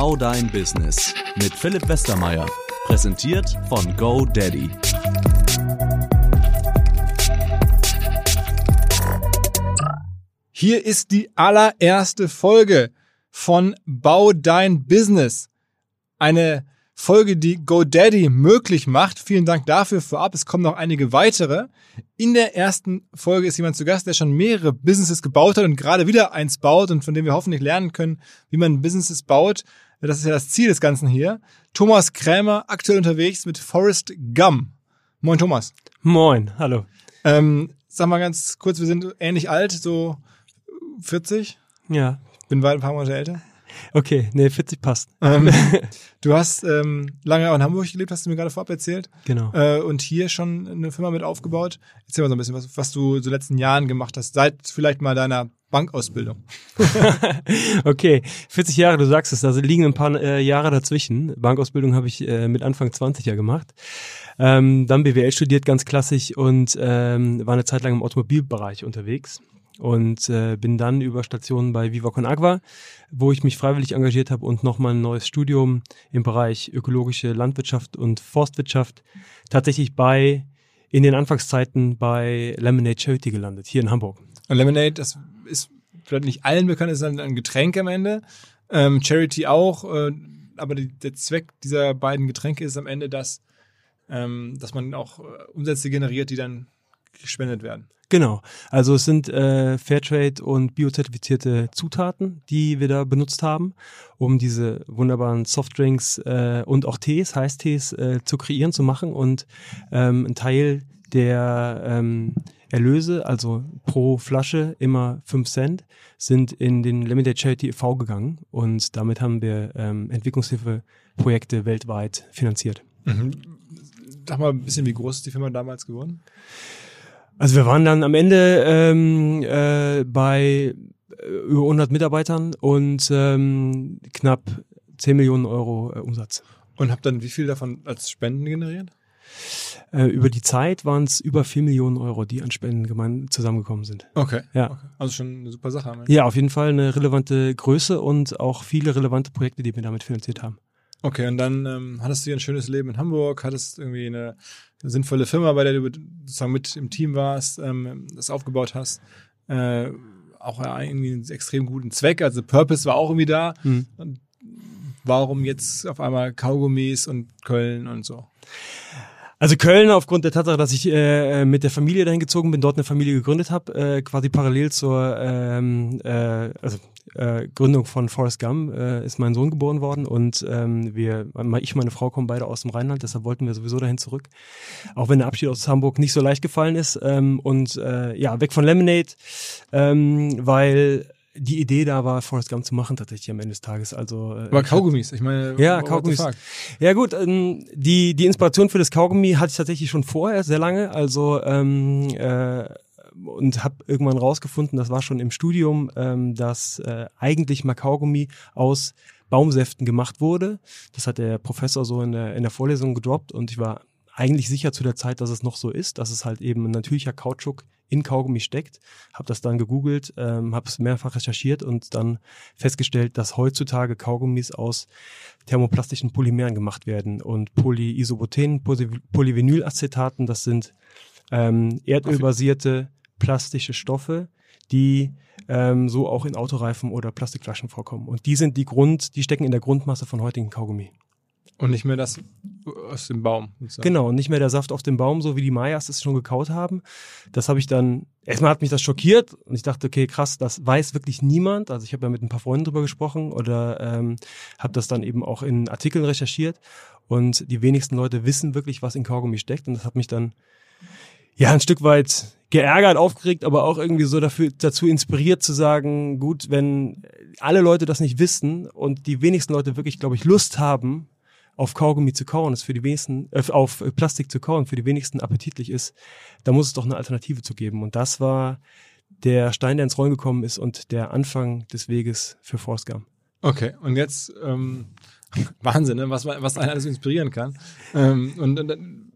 Bau dein Business mit Philipp Westermeier. Präsentiert von GoDaddy. Hier ist die allererste Folge von Bau dein Business. Eine Folge, die GoDaddy möglich macht. Vielen Dank dafür vorab. Es kommen noch einige weitere. In der ersten Folge ist jemand zu Gast, der schon mehrere Businesses gebaut hat und gerade wieder eins baut und von dem wir hoffentlich lernen können, wie man Businesses baut. Das ist ja das Ziel des Ganzen hier. Thomas Krämer, aktuell unterwegs mit Forrest Gum. Moin Thomas. Moin, hallo. Ähm, sag mal ganz kurz, wir sind ähnlich alt, so 40. Ja. Bin weit ein paar Monate älter. Okay, nee, 40 passt. Ähm, du hast ähm, lange auch in Hamburg gelebt, hast du mir gerade vorab erzählt. Genau. Äh, und hier schon eine Firma mit aufgebaut. Erzähl mal so ein bisschen, was, was du so letzten Jahren gemacht hast, seit vielleicht mal deiner Bankausbildung. okay, 40 Jahre, du sagst es, da liegen ein paar äh, Jahre dazwischen. Bankausbildung habe ich äh, mit Anfang 20 ja gemacht. Ähm, dann BWL studiert, ganz klassisch und ähm, war eine Zeit lang im Automobilbereich unterwegs und äh, bin dann über Stationen bei Viva Con Agua, wo ich mich freiwillig engagiert habe und nochmal ein neues Studium im Bereich ökologische Landwirtschaft und Forstwirtschaft tatsächlich bei in den Anfangszeiten bei Lemonade Charity gelandet, hier in Hamburg. Und Lemonade, das ist vielleicht nicht allen bekannt, ist ein Getränk am Ende. Ähm, Charity auch, äh, aber die, der Zweck dieser beiden Getränke ist am Ende, dass, ähm, dass man auch äh, Umsätze generiert, die dann gespendet werden. Genau. Also es sind äh, Fairtrade und biozertifizierte Zutaten, die wir da benutzt haben, um diese wunderbaren Softdrinks äh, und auch Tees, Heißtees äh, zu kreieren, zu machen. Und ähm, ein Teil der ähm, Erlöse, also pro Flasche immer fünf Cent, sind in den Limited Charity e.V. gegangen. Und damit haben wir ähm, Entwicklungshilfeprojekte weltweit finanziert. Mhm. Sag mal ein bisschen, wie groß ist die Firma damals geworden? Also wir waren dann am Ende ähm, äh, bei äh, über 100 Mitarbeitern und ähm, knapp 10 Millionen Euro äh, Umsatz. Und habt dann wie viel davon als Spenden generiert? Äh, über die Zeit waren es über 4 Millionen Euro, die an Spenden gemein zusammengekommen sind. Okay. Ja. Okay. Also schon eine super Sache. Ja, auf jeden Fall eine relevante Größe und auch viele relevante Projekte, die wir damit finanziert haben. Okay, und dann ähm, hattest du ein schönes Leben in Hamburg, hattest irgendwie eine, sinnvolle Firma, bei der du sozusagen mit im Team warst, ähm, das aufgebaut hast. Äh, auch irgendwie einen extrem guten Zweck, also Purpose war auch irgendwie da. Mhm. Und warum jetzt auf einmal Kaugummis und Köln und so? Also Köln aufgrund der Tatsache, dass ich äh, mit der Familie dahin gezogen bin, dort eine Familie gegründet habe, äh, quasi parallel zur ähm, äh, also äh, Gründung von Forrest Gump äh, ist mein Sohn geboren worden und ähm, wir, ich und meine Frau kommen beide aus dem Rheinland, deshalb wollten wir sowieso dahin zurück. Auch wenn der Abschied aus Hamburg nicht so leicht gefallen ist ähm, und äh, ja weg von Lemonade, ähm, weil die Idee da war, Forrest Gump zu machen tatsächlich am Ende des Tages. Also äh, Aber Kaugummis, ich meine, ja, Kaugummis. Ja gut, ähm, die die Inspiration für das Kaugummi hatte ich tatsächlich schon vorher sehr lange. Also ähm, äh, und habe irgendwann rausgefunden, das war schon im Studium, ähm, dass äh, eigentlich mal Kaugummi aus Baumsäften gemacht wurde. Das hat der Professor so in der, in der Vorlesung gedroppt und ich war eigentlich sicher zu der Zeit, dass es noch so ist, dass es halt eben ein natürlicher Kautschuk in Kaugummi steckt. Habe das dann gegoogelt, ähm, habe es mehrfach recherchiert und dann festgestellt, dass heutzutage Kaugummis aus thermoplastischen Polymeren gemacht werden und Polyisoboten, Poly- Polyvinylacetaten, das sind ähm, erdölbasierte plastische Stoffe, die ähm, so auch in Autoreifen oder Plastikflaschen vorkommen. Und die sind die Grund, die stecken in der Grundmasse von heutigen Kaugummi. Und nicht mehr das aus dem Baum. sozusagen. Genau, und nicht mehr der Saft auf dem Baum, so wie die Mayas es schon gekaut haben. Das habe ich dann, erstmal hat mich das schockiert und ich dachte, okay, krass, das weiß wirklich niemand. Also ich habe ja mit ein paar Freunden drüber gesprochen oder ähm, habe das dann eben auch in Artikeln recherchiert und die wenigsten Leute wissen wirklich, was in Kaugummi steckt und das hat mich dann ja ein Stück weit geärgert, aufgeregt, aber auch irgendwie so dafür, dazu inspiriert zu sagen, gut, wenn alle Leute das nicht wissen und die wenigsten Leute wirklich, glaube ich, Lust haben, auf Kaugummi zu kauen, ist für die wenigsten, äh, auf Plastik zu kauen, für die wenigsten appetitlich ist, da muss es doch eine Alternative zu geben. Und das war der Stein, der ins Rollen gekommen ist und der Anfang des Weges für Forrest Gump. Okay, und jetzt ähm, Wahnsinn, ne? was, was einen alles inspirieren kann. Ähm, und, und dann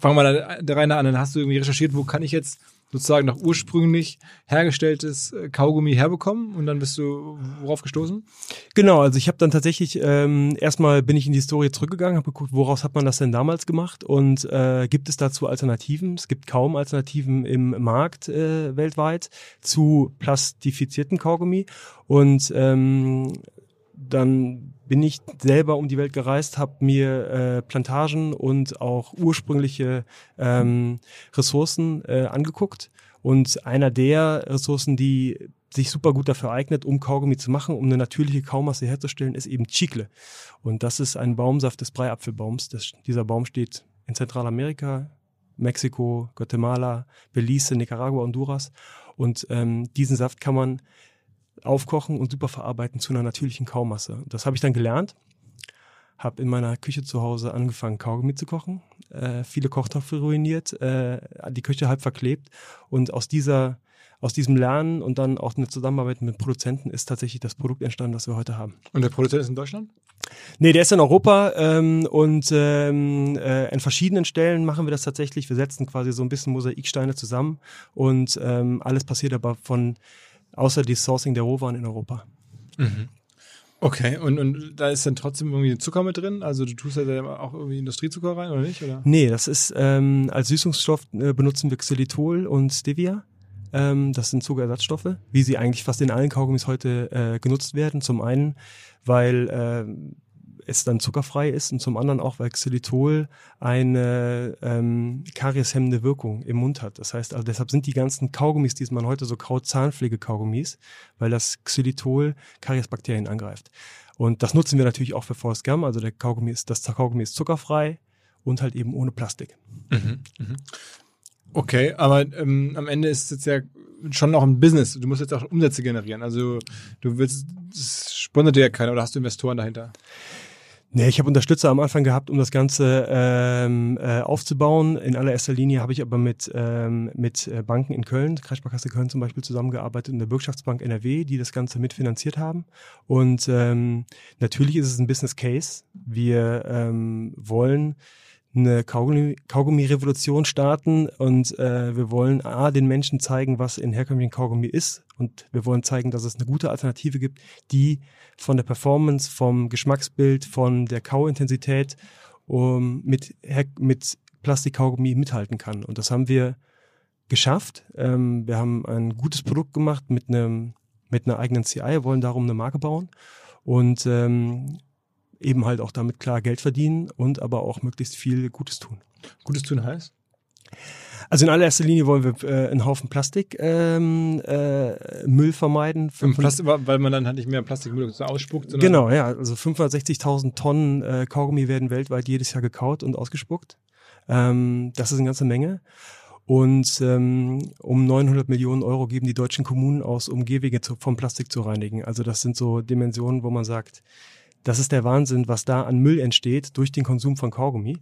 fangen wir da Reihe nach an. Dann hast du irgendwie recherchiert, wo kann ich jetzt sozusagen noch ursprünglich hergestelltes äh, Kaugummi herbekommen und dann bist du worauf gestoßen? Genau, also ich habe dann tatsächlich ähm, erstmal bin ich in die Historie zurückgegangen, habe geguckt, woraus hat man das denn damals gemacht und äh, gibt es dazu Alternativen? Es gibt kaum Alternativen im Markt äh, weltweit zu plastifizierten Kaugummi und ähm, dann bin ich selber um die Welt gereist, habe mir äh, Plantagen und auch ursprüngliche ähm, Ressourcen äh, angeguckt. Und einer der Ressourcen, die sich super gut dafür eignet, um Kaugummi zu machen, um eine natürliche Kaumasse herzustellen, ist eben Chicle. Und das ist ein Baumsaft des Breiapfelbaums. Das, dieser Baum steht in Zentralamerika, Mexiko, Guatemala, Belize, Nicaragua, Honduras. Und ähm, diesen Saft kann man aufkochen und super verarbeiten zu einer natürlichen Kaumasse. Das habe ich dann gelernt, habe in meiner Küche zu Hause angefangen, Kaugummi zu kochen, äh, viele Kochtöpfe ruiniert, äh, die Küche halb verklebt und aus dieser aus diesem Lernen und dann auch eine Zusammenarbeit mit Produzenten ist tatsächlich das Produkt entstanden, das wir heute haben. Und der Produzent ist in Deutschland? Nee, der ist in Europa ähm, und ähm, äh, an verschiedenen Stellen machen wir das tatsächlich. Wir setzen quasi so ein bisschen Mosaiksteine zusammen und ähm, alles passiert aber von außer die Sourcing der Rohwaren in Europa. Mhm. Okay, und, und da ist dann trotzdem irgendwie Zucker mit drin? Also du tust ja auch irgendwie Industriezucker rein, oder nicht? Oder? Nee, das ist, ähm, als Süßungsstoff äh, benutzen wir Xylitol und Stevia. Ähm, das sind Zuckerersatzstoffe, wie sie eigentlich fast in allen Kaugummis heute äh, genutzt werden. Zum einen, weil äh, es dann zuckerfrei ist und zum anderen auch, weil Xylitol eine ähm, karieshemmende Wirkung im Mund hat. Das heißt, also deshalb sind die ganzen Kaugummis, die man heute so kaut, Zahnpflege-Kaugummis, weil das Xylitol Kariesbakterien angreift. Und das nutzen wir natürlich auch für Forrest Gum. Also der Kaugummi ist, das Kaugummi ist zuckerfrei und halt eben ohne Plastik. Mhm, mh. Okay, aber ähm, am Ende ist es jetzt ja schon noch ein Business. Du musst jetzt auch Umsätze generieren. Also du willst, das sponsert dir ja keiner oder hast du Investoren dahinter? Nee, ich habe Unterstützer am Anfang gehabt, um das Ganze ähm, äh, aufzubauen. In allererster Linie habe ich aber mit, ähm, mit äh, Banken in Köln, Kreissparkasse Köln zum Beispiel, zusammengearbeitet und der Bürgschaftsbank NRW, die das Ganze mitfinanziert haben. Und ähm, natürlich ist es ein Business Case. Wir ähm, wollen eine Kaugummi-Revolution starten und äh, wir wollen A, den Menschen zeigen, was in herkömmlichen Kaugummi ist und wir wollen zeigen, dass es eine gute Alternative gibt, die von der Performance, vom Geschmacksbild, von der Kauintensität um, mit, mit Plastikkaugummi mithalten kann. Und das haben wir geschafft. Ähm, wir haben ein gutes Produkt gemacht mit einem mit einer eigenen CI, wollen darum eine Marke bauen und ähm, eben halt auch damit klar Geld verdienen und aber auch möglichst viel Gutes tun. Gutes tun heißt? Also in allererster Linie wollen wir äh, einen Haufen Plastik ähm, äh, Müll vermeiden. Plastik, weil man dann halt nicht mehr Plastikmüll ausspuckt. Genau, ja. Also 560.000 Tonnen äh, Kaugummi werden weltweit jedes Jahr gekaut und ausgespuckt. Ähm, das ist eine ganze Menge. Und ähm, um 900 Millionen Euro geben die deutschen Kommunen aus, um Gehwege zu, vom Plastik zu reinigen. Also das sind so Dimensionen, wo man sagt, das ist der Wahnsinn, was da an Müll entsteht durch den Konsum von Kaugummi.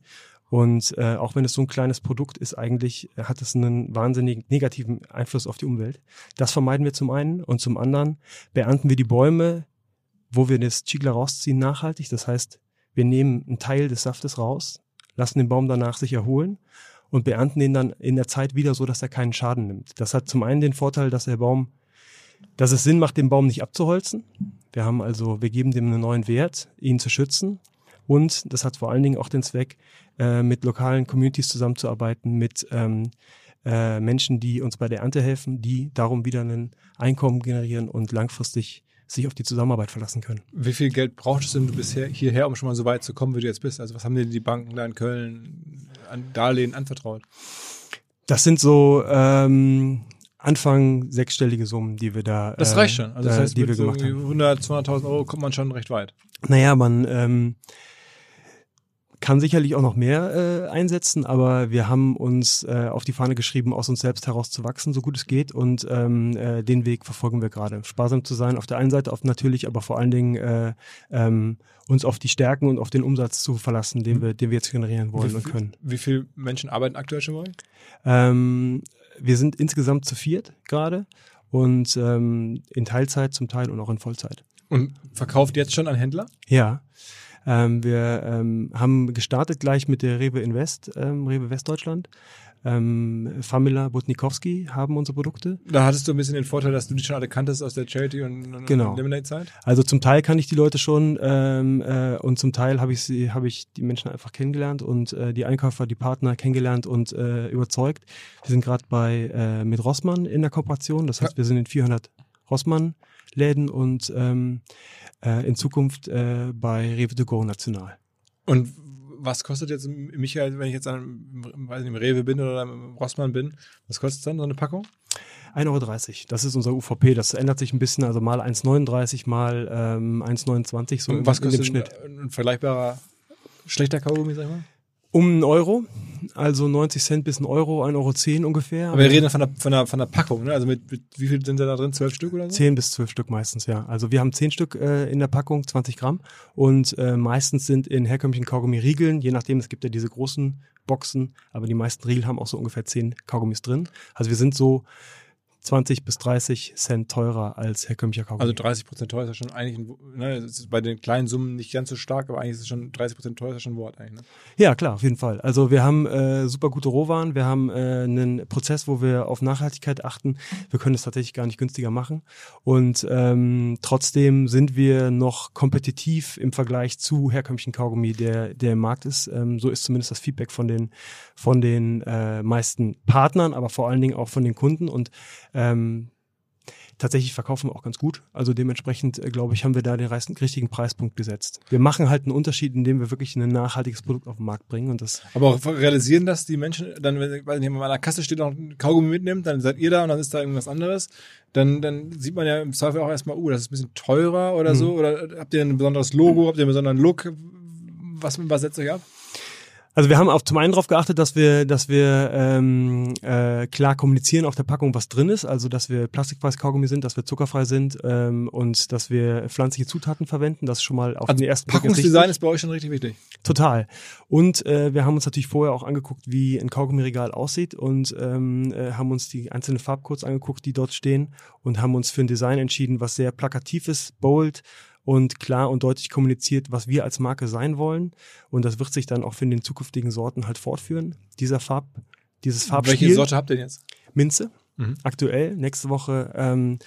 Und äh, auch wenn es so ein kleines Produkt ist, eigentlich hat es einen wahnsinnig negativen Einfluss auf die Umwelt. Das vermeiden wir zum einen und zum anderen beernten wir die Bäume, wo wir das Chigler rausziehen, nachhaltig. Das heißt, wir nehmen einen Teil des Saftes raus, lassen den Baum danach sich erholen und beernten ihn dann in der Zeit wieder so, dass er keinen Schaden nimmt. Das hat zum einen den Vorteil, dass der Baum dass es Sinn macht, den Baum nicht abzuholzen. Wir haben also, wir geben dem einen neuen Wert, ihn zu schützen. Und das hat vor allen Dingen auch den Zweck, äh, mit lokalen Communities zusammenzuarbeiten, mit ähm, äh, Menschen, die uns bei der Ernte helfen, die darum wieder ein Einkommen generieren und langfristig sich auf die Zusammenarbeit verlassen können. Wie viel Geld brauchst du denn bisher hierher, um schon mal so weit zu kommen, wie du jetzt bist? Also was haben dir die Banken da in Köln an Darlehen anvertraut? Das sind so ähm, Anfang sechsstellige Summen, die wir da. Das reicht schon. Also das äh, heißt, die mit wir so gemacht haben. 100, 200.000 Euro kommt man schon recht weit. Naja, man ähm, kann sicherlich auch noch mehr äh, einsetzen, aber wir haben uns äh, auf die Fahne geschrieben, aus uns selbst heraus zu wachsen, so gut es geht. Und ähm, äh, den Weg verfolgen wir gerade. Sparsam zu sein auf der einen Seite, auf natürlich, aber vor allen Dingen äh, ähm, uns auf die Stärken und auf den Umsatz zu verlassen, den wir, den wir jetzt generieren wollen wie, und können. Wie viele Menschen arbeiten aktuell schon bei euch? Ähm, wir sind insgesamt zu viert gerade und ähm, in Teilzeit zum Teil und auch in Vollzeit. Und verkauft jetzt schon an Händler? Ja. Ähm, wir ähm, haben gestartet gleich mit der Rewe Invest, ähm, Rewe Westdeutschland. Ähm, Famila Butnikowski haben unsere Produkte. Da hattest du ein bisschen den Vorteil, dass du die schon alle kanntest aus der Charity und, und Genau. Lemonade-Zeit. Also zum Teil kann ich die Leute schon ähm, äh, und zum Teil habe ich sie, habe ich die Menschen einfach kennengelernt und äh, die Einkäufer, die Partner kennengelernt und äh, überzeugt. Wir sind gerade bei äh, mit Rossmann in der Kooperation. Das heißt, wir sind in 400 Rossmann-Läden und ähm, äh, in Zukunft äh, bei Rewe to Go national. Und was kostet jetzt Michael, wenn ich jetzt an, weiß nicht, im Rewe bin oder im Rossmann bin, was kostet dann so eine Packung? 1,30 Euro. Das ist unser UVP. Das ändert sich ein bisschen, also mal 1,39, mal ähm, 1,29 so Und was in dem kostet Schnitt. ein, ein vergleichbarer schlechter Kaugummi, sag ich mal? Um einen Euro, also 90 Cent bis ein Euro, 1,10 Euro ungefähr. Aber wir reden von der, von der, von der Packung, ne? Also mit, mit wie viel sind da drin? Zwölf Stück oder so? 10 bis 12 Stück meistens, ja. Also wir haben 10 Stück äh, in der Packung, 20 Gramm. Und äh, meistens sind in herkömmlichen Kaugummi-Riegeln, je nachdem, es gibt ja diese großen Boxen, aber die meisten Riegel haben auch so ungefähr 10 Kaugummis drin. Also wir sind so 20 bis 30 Cent teurer als herkömmlicher Kaugummi. Also 30 Prozent teuer ist ja schon eigentlich, ein, ne, ist bei den kleinen Summen nicht ganz so stark, aber eigentlich ist es schon 30 Prozent teuer ist schon ein Wort eigentlich. Ne? Ja, klar, auf jeden Fall. Also wir haben äh, super gute Rohwaren, wir haben äh, einen Prozess, wo wir auf Nachhaltigkeit achten. Wir können es tatsächlich gar nicht günstiger machen. Und ähm, trotzdem sind wir noch kompetitiv im Vergleich zu herkömmlichen Kaugummi, der, der im Markt ist. Ähm, so ist zumindest das Feedback von den, von den äh, meisten Partnern, aber vor allen Dingen auch von den Kunden. Und ähm, tatsächlich verkaufen wir auch ganz gut. Also dementsprechend, äh, glaube ich, haben wir da den richtigen Preispunkt gesetzt. Wir machen halt einen Unterschied, indem wir wirklich ein nachhaltiges Produkt auf den Markt bringen und das Aber auch realisieren das die Menschen, dann, wenn jemand an der Kasse steht und ein Kaugummi mitnimmt, dann seid ihr da und dann ist da irgendwas anderes. Dann, dann sieht man ja im Zweifel auch erstmal, uh, das ist ein bisschen teurer oder Mhm. so. Oder habt ihr ein besonderes Logo, habt ihr einen besonderen Look? Was, was setzt euch ab? Also wir haben auch zum einen darauf geachtet, dass wir, dass wir ähm, äh, klar kommunizieren auf der Packung, was drin ist. Also dass wir plastikfreies Kaugummi sind, dass wir zuckerfrei sind ähm, und dass wir pflanzliche Zutaten verwenden. Das ist schon mal auf Also den ersten Blick Packungsdesign ist bei euch schon richtig wichtig. Total. Und äh, wir haben uns natürlich vorher auch angeguckt, wie ein Kaugummiregal aussieht und ähm, äh, haben uns die einzelnen Farbcodes angeguckt, die dort stehen und haben uns für ein Design entschieden, was sehr plakativ ist, bold und klar und deutlich kommuniziert, was wir als Marke sein wollen. Und das wird sich dann auch für den zukünftigen Sorten halt fortführen. Dieser Farb, dieses Farbspiel. Welche Sorte habt ihr denn jetzt? Minze, Mhm. aktuell. Nächste Woche ähm,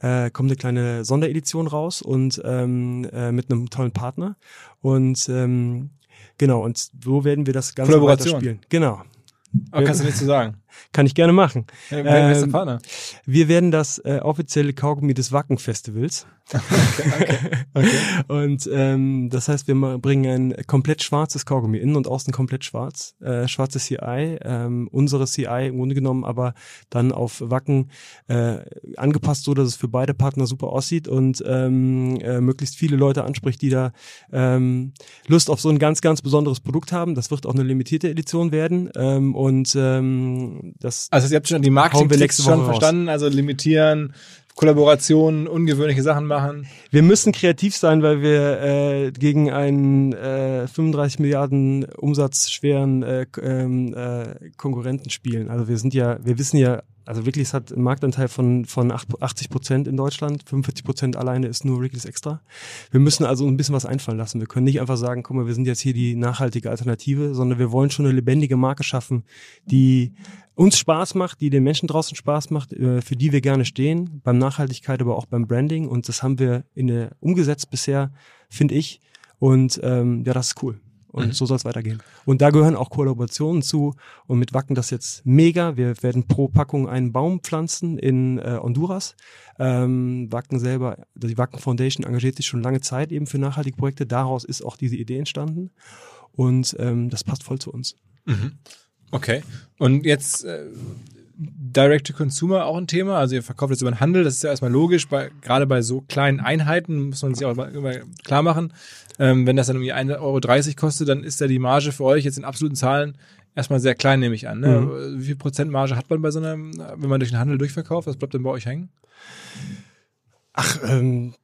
äh, kommt eine kleine Sonderedition raus und ähm, äh, mit einem tollen Partner. Und ähm, genau, und so werden wir das Ganze weiterspielen. Genau. Aber kannst du nichts zu sagen. Kann ich gerne machen. Der Ähm? Wir werden das äh, offizielle Kaugummi des Wacken-Festivals. Und ähm, das heißt, wir bringen ein komplett schwarzes Kaugummi, innen und außen komplett schwarz, äh, schwarzes CI, ähm, unsere CI im Grunde genommen, aber dann auf Wacken äh, angepasst, so dass es für beide Partner super aussieht und ähm, äh, möglichst viele Leute anspricht, die da ähm, Lust auf so ein ganz, ganz besonderes Produkt haben. Das wird auch eine limitierte Edition werden ähm, und ähm, das Also ihr habt schon die Hauen wir Marketing nächste schon verstanden, also limitieren, Kollaborationen, ungewöhnliche Sachen machen. Wir müssen kreativ sein, weil wir äh, gegen einen äh, 35 Milliarden umsatzschweren äh, k- ähm, äh, Konkurrenten spielen. Also wir sind ja, wir wissen ja, also es hat einen Marktanteil von, von 8 80 Prozent in Deutschland, 45 Prozent alleine ist nur Wrigley's Extra. Wir müssen also ein bisschen was einfallen lassen. Wir können nicht einfach sagen, guck mal, wir sind jetzt hier die nachhaltige Alternative, sondern wir wollen schon eine lebendige Marke schaffen, die uns Spaß macht, die den Menschen draußen Spaß macht, äh, für die wir gerne stehen, beim Nachhaltigkeit, aber auch beim Branding. Und das haben wir in der umgesetzt bisher, finde ich. Und ähm, ja, das ist cool. Und Mhm. so soll es weitergehen. Und da gehören auch Kollaborationen zu. Und mit Wacken das jetzt mega. Wir werden pro Packung einen Baum pflanzen in äh, Honduras. Ähm, Wacken selber, die Wacken Foundation engagiert sich schon lange Zeit eben für nachhaltige Projekte. Daraus ist auch diese Idee entstanden. Und ähm, das passt voll zu uns. Okay. Und jetzt äh, Direct to Consumer auch ein Thema. Also ihr verkauft jetzt über den Handel, das ist ja erstmal logisch. Bei, gerade bei so kleinen Einheiten muss man sich auch immer, klar machen. Ähm, wenn das dann irgendwie 1,30 Euro kostet, dann ist ja die Marge für euch jetzt in absoluten Zahlen erstmal sehr klein, nehme ich an. Ne? Wie viel Prozent Marge hat man bei so einem, wenn man durch den Handel durchverkauft? Was bleibt denn bei euch hängen? Ach, ähm,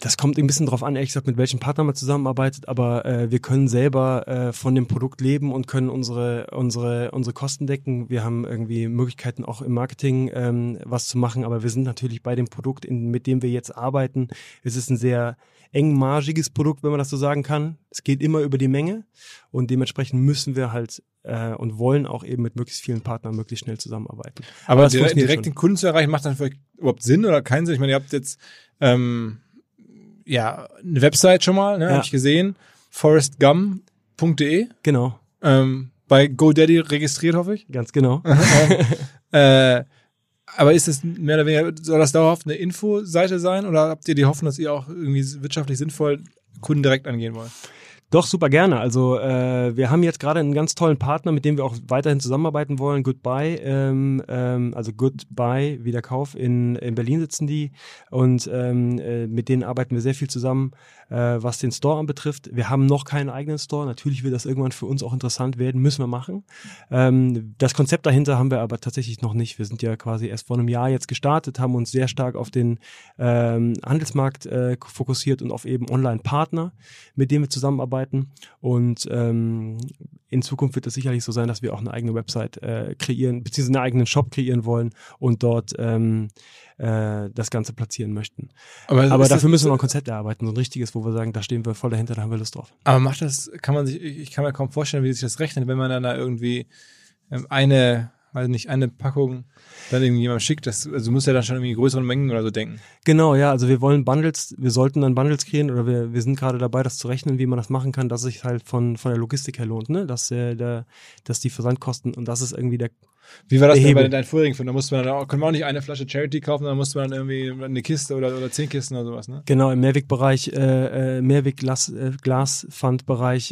das kommt ein bisschen drauf an, ehrlich gesagt, mit welchem Partner man zusammenarbeitet, aber äh, wir können selber äh, von dem Produkt leben und können unsere, unsere, unsere Kosten decken. Wir haben irgendwie Möglichkeiten auch im Marketing ähm, was zu machen, aber wir sind natürlich bei dem Produkt, in, mit dem wir jetzt arbeiten. Es ist ein sehr engmargiges Produkt, wenn man das so sagen kann. Es geht immer über die Menge und dementsprechend müssen wir halt äh, und wollen auch eben mit möglichst vielen Partnern möglichst schnell zusammenarbeiten. Aber, aber direkt, direkt den Kunden zu erreichen, macht dann vielleicht überhaupt Sinn oder keinen Sinn? Ich meine, ihr habt jetzt ähm, ja, eine Website schon mal, ne, ja. habe ich gesehen. forestgum.de. Genau. Ähm, bei GoDaddy registriert, hoffe ich. Ganz genau. äh, aber ist es mehr oder weniger, soll das dauerhaft eine Infoseite sein oder habt ihr die Hoffnung, dass ihr auch irgendwie wirtschaftlich sinnvoll Kunden direkt angehen wollt? Doch, super gerne. Also äh, wir haben jetzt gerade einen ganz tollen Partner, mit dem wir auch weiterhin zusammenarbeiten wollen. Goodbye, ähm, ähm, also Goodbye, wie der Kauf. In, in Berlin sitzen die und ähm, äh, mit denen arbeiten wir sehr viel zusammen äh, was den Store anbetrifft. Wir haben noch keinen eigenen Store. Natürlich wird das irgendwann für uns auch interessant werden, müssen wir machen. Ähm, das Konzept dahinter haben wir aber tatsächlich noch nicht. Wir sind ja quasi erst vor einem Jahr jetzt gestartet, haben uns sehr stark auf den ähm, Handelsmarkt äh, fokussiert und auf eben Online-Partner, mit denen wir zusammenarbeiten. Und ähm, in Zukunft wird es sicherlich so sein, dass wir auch eine eigene Website äh, kreieren, beziehungsweise einen eigenen Shop kreieren wollen und dort ähm, äh, das Ganze platzieren möchten. Aber, aber dafür das, müssen wir noch ein Konzept erarbeiten, so ein richtiges, wo wir sagen, da stehen wir voll dahinter, da haben wir Lust drauf. Aber macht das, kann man sich, ich kann mir kaum vorstellen, wie sich das rechnet, wenn man dann da irgendwie ähm, eine also nicht eine Packung dann irgendjemand schickt. Das, also muss ja dann schon irgendwie größeren Mengen oder so denken. Genau, ja. Also wir wollen Bundles, wir sollten dann Bundles kreieren oder wir, wir sind gerade dabei, das zu rechnen, wie man das machen kann, dass sich halt von, von der Logistik her lohnt, ne? Dass, äh, der, dass die Versandkosten und das ist irgendwie der wie war das denn bei deinen vorherigen Filmen? Da musste man dann auch, konnte man auch nicht eine Flasche Charity kaufen, dann musste man dann irgendwie eine Kiste oder, oder zehn Kisten oder sowas, ne? Genau, im Mehrwegbereich, äh, äh Mehrwegglas, äh,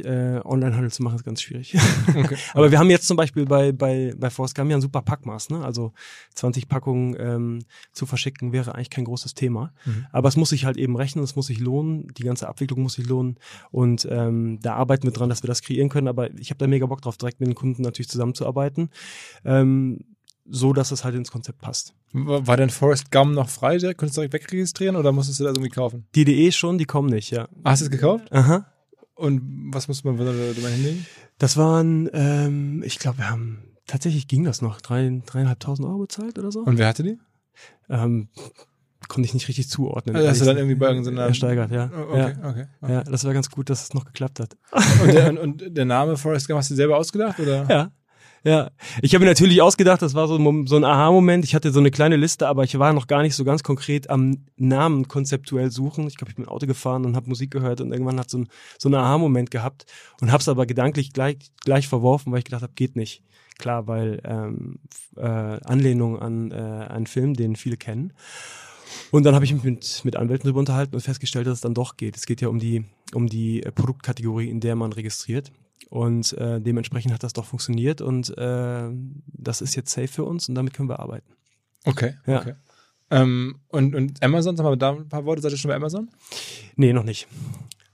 äh, Onlinehandel zu machen, ist ganz schwierig. Okay. Aber wir haben jetzt zum Beispiel bei, bei, bei Force Gum ja ein super Packmaß, ne? Also 20 Packungen ähm, zu verschicken wäre eigentlich kein großes Thema. Mhm. Aber es muss sich halt eben rechnen, es muss sich lohnen, die ganze Abwicklung muss sich lohnen. Und ähm, da arbeiten wir dran, dass wir das kreieren können. Aber ich habe da mega Bock drauf, direkt mit den Kunden natürlich zusammenzuarbeiten. Ähm, ähm, so dass es halt ins Konzept passt. War denn Forest Gum noch frei? Konntest du direkt wegregistrieren oder musstest du das irgendwie kaufen? Die DE schon, die kommen nicht, ja. Hast du es gekauft? Aha. Und was musste man da hinlegen? Das waren, ähm, ich glaube, wir haben, tatsächlich ging das noch, drei, dreieinhalbtausend Euro bezahlt oder so. Und wer hatte die? Ähm, konnte ich nicht richtig zuordnen. Also hast du dann irgendwie bei irgendeiner... Ersteigert, ja. Oh, okay, ja. Okay, okay, Ja, das war ganz gut, dass es noch geklappt hat. Und der, und, und der Name Forest Gum hast du selber ausgedacht, oder? Ja, ja, ich habe mir natürlich ausgedacht, das war so, so ein Aha-Moment. Ich hatte so eine kleine Liste, aber ich war noch gar nicht so ganz konkret am Namen konzeptuell suchen. Ich glaube, ich bin Auto gefahren und habe Musik gehört und irgendwann hat so ein so ein Aha-Moment gehabt und habe es aber gedanklich gleich gleich verworfen, weil ich gedacht habe, geht nicht. Klar, weil ähm, äh, Anlehnung an äh, einen Film, den viele kennen. Und dann habe ich mich mit, mit Anwälten darüber unterhalten und festgestellt, dass es dann doch geht. Es geht ja um die, um die Produktkategorie, in der man registriert. Und äh, dementsprechend hat das doch funktioniert und äh, das ist jetzt safe für uns und damit können wir arbeiten. Okay, ja. okay. Ähm, und, und Amazon, sag mal da ein paar Worte, seid ihr schon bei Amazon? Nee, noch nicht.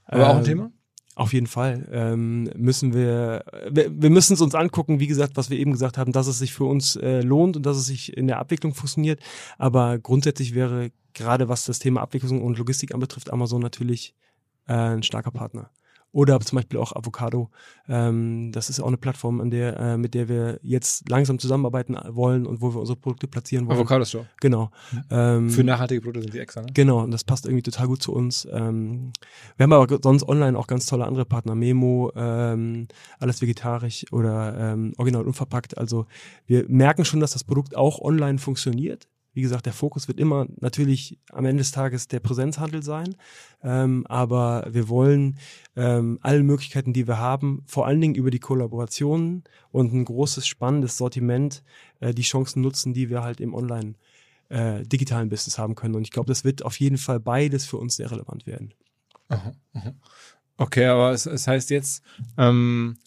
Aber auch ein ähm, Thema? Auf jeden Fall ähm, müssen wir, wir, wir müssen es uns angucken, wie gesagt, was wir eben gesagt haben, dass es sich für uns äh, lohnt und dass es sich in der Abwicklung funktioniert. Aber grundsätzlich wäre gerade was das Thema Abwicklung und Logistik anbetrifft, Amazon natürlich äh, ein starker Partner. Oder zum Beispiel auch Avocado. Ähm, das ist auch eine Plattform, an der, äh, mit der wir jetzt langsam zusammenarbeiten wollen und wo wir unsere Produkte platzieren wollen. Avocado Store. Genau. Ähm, Für nachhaltige Produkte sind die extra, ne? Genau, und das passt irgendwie total gut zu uns. Ähm, wir haben aber sonst online auch ganz tolle andere Partner. Memo, ähm, alles vegetarisch oder ähm, original unverpackt. Also wir merken schon, dass das Produkt auch online funktioniert. Wie gesagt, der Fokus wird immer natürlich am Ende des Tages der Präsenzhandel sein, ähm, aber wir wollen ähm, alle Möglichkeiten, die wir haben, vor allen Dingen über die Kollaborationen und ein großes, spannendes Sortiment, äh, die Chancen nutzen, die wir halt im Online äh, digitalen Business haben können. Und ich glaube, das wird auf jeden Fall beides für uns sehr relevant werden. Aha, aha. Okay, aber es, es heißt jetzt, ähm,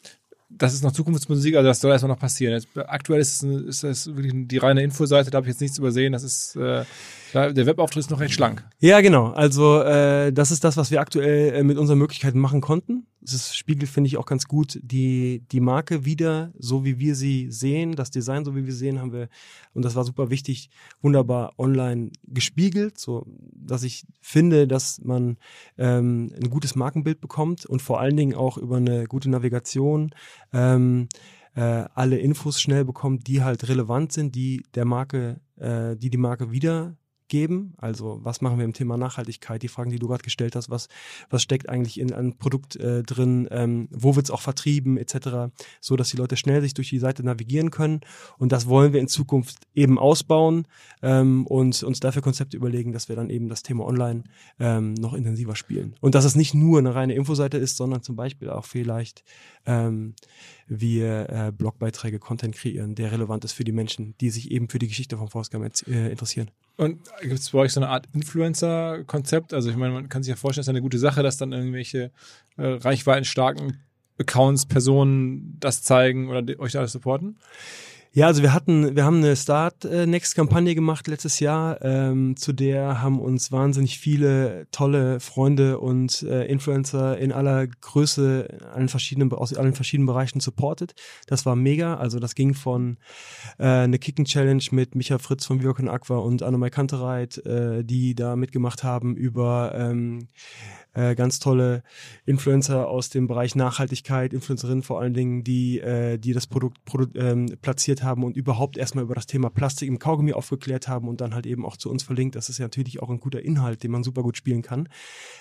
das ist noch Zukunftsmusik, also das soll erstmal noch passieren. Jetzt, aktuell ist es, ist es wirklich die reine Infoseite, da habe ich jetzt nichts übersehen. Das ist äh, der Webauftritt ist noch recht schlank. Ja, genau. Also äh, das ist das, was wir aktuell äh, mit unseren Möglichkeiten machen konnten. Das spiegelt, finde ich, auch ganz gut die, die Marke wieder, so wie wir sie sehen, das Design, so wie wir sehen, haben wir, und das war super wichtig, wunderbar online gespiegelt. So, dass ich finde, dass man ähm, ein gutes Markenbild bekommt und vor allen Dingen auch über eine gute Navigation ähm, äh, alle Infos schnell bekommt, die halt relevant sind, die der Marke, äh, die die Marke wieder geben. Also was machen wir im Thema Nachhaltigkeit? Die Fragen, die du gerade gestellt hast, was, was steckt eigentlich in einem Produkt äh, drin? Ähm, wo wird es auch vertrieben etc., so dass die Leute schnell sich durch die Seite navigieren können. Und das wollen wir in Zukunft eben ausbauen ähm, und uns dafür Konzepte überlegen, dass wir dann eben das Thema Online ähm, noch intensiver spielen. Und dass es nicht nur eine reine Infoseite ist, sondern zum Beispiel auch vielleicht ähm, wir äh, Blogbeiträge, Content kreieren, der relevant ist für die Menschen, die sich eben für die Geschichte von Forstgam äh, interessieren. Und gibt es bei euch so eine Art Influencer-Konzept? Also ich meine, man kann sich ja vorstellen, es ist eine gute Sache, dass dann irgendwelche äh, reichweitenstarken Accounts, Personen das zeigen oder euch da supporten? Ja, also wir hatten, wir haben eine Start äh, Next Kampagne gemacht letztes Jahr, ähm, zu der haben uns wahnsinnig viele tolle Freunde und äh, Influencer in aller Größe, allen verschiedenen aus allen verschiedenen Bereichen supportet. Das war mega. Also das ging von äh, eine Kicking Challenge mit Micha Fritz von Wirken Aqua und Annemai Kantereit, äh, die da mitgemacht haben über ähm, äh, ganz tolle Influencer aus dem Bereich Nachhaltigkeit, Influencerinnen vor allen Dingen, die, äh, die das Produkt produ ähm, platziert haben und überhaupt erstmal über das Thema Plastik im Kaugummi aufgeklärt haben und dann halt eben auch zu uns verlinkt. Das ist ja natürlich auch ein guter Inhalt, den man super gut spielen kann.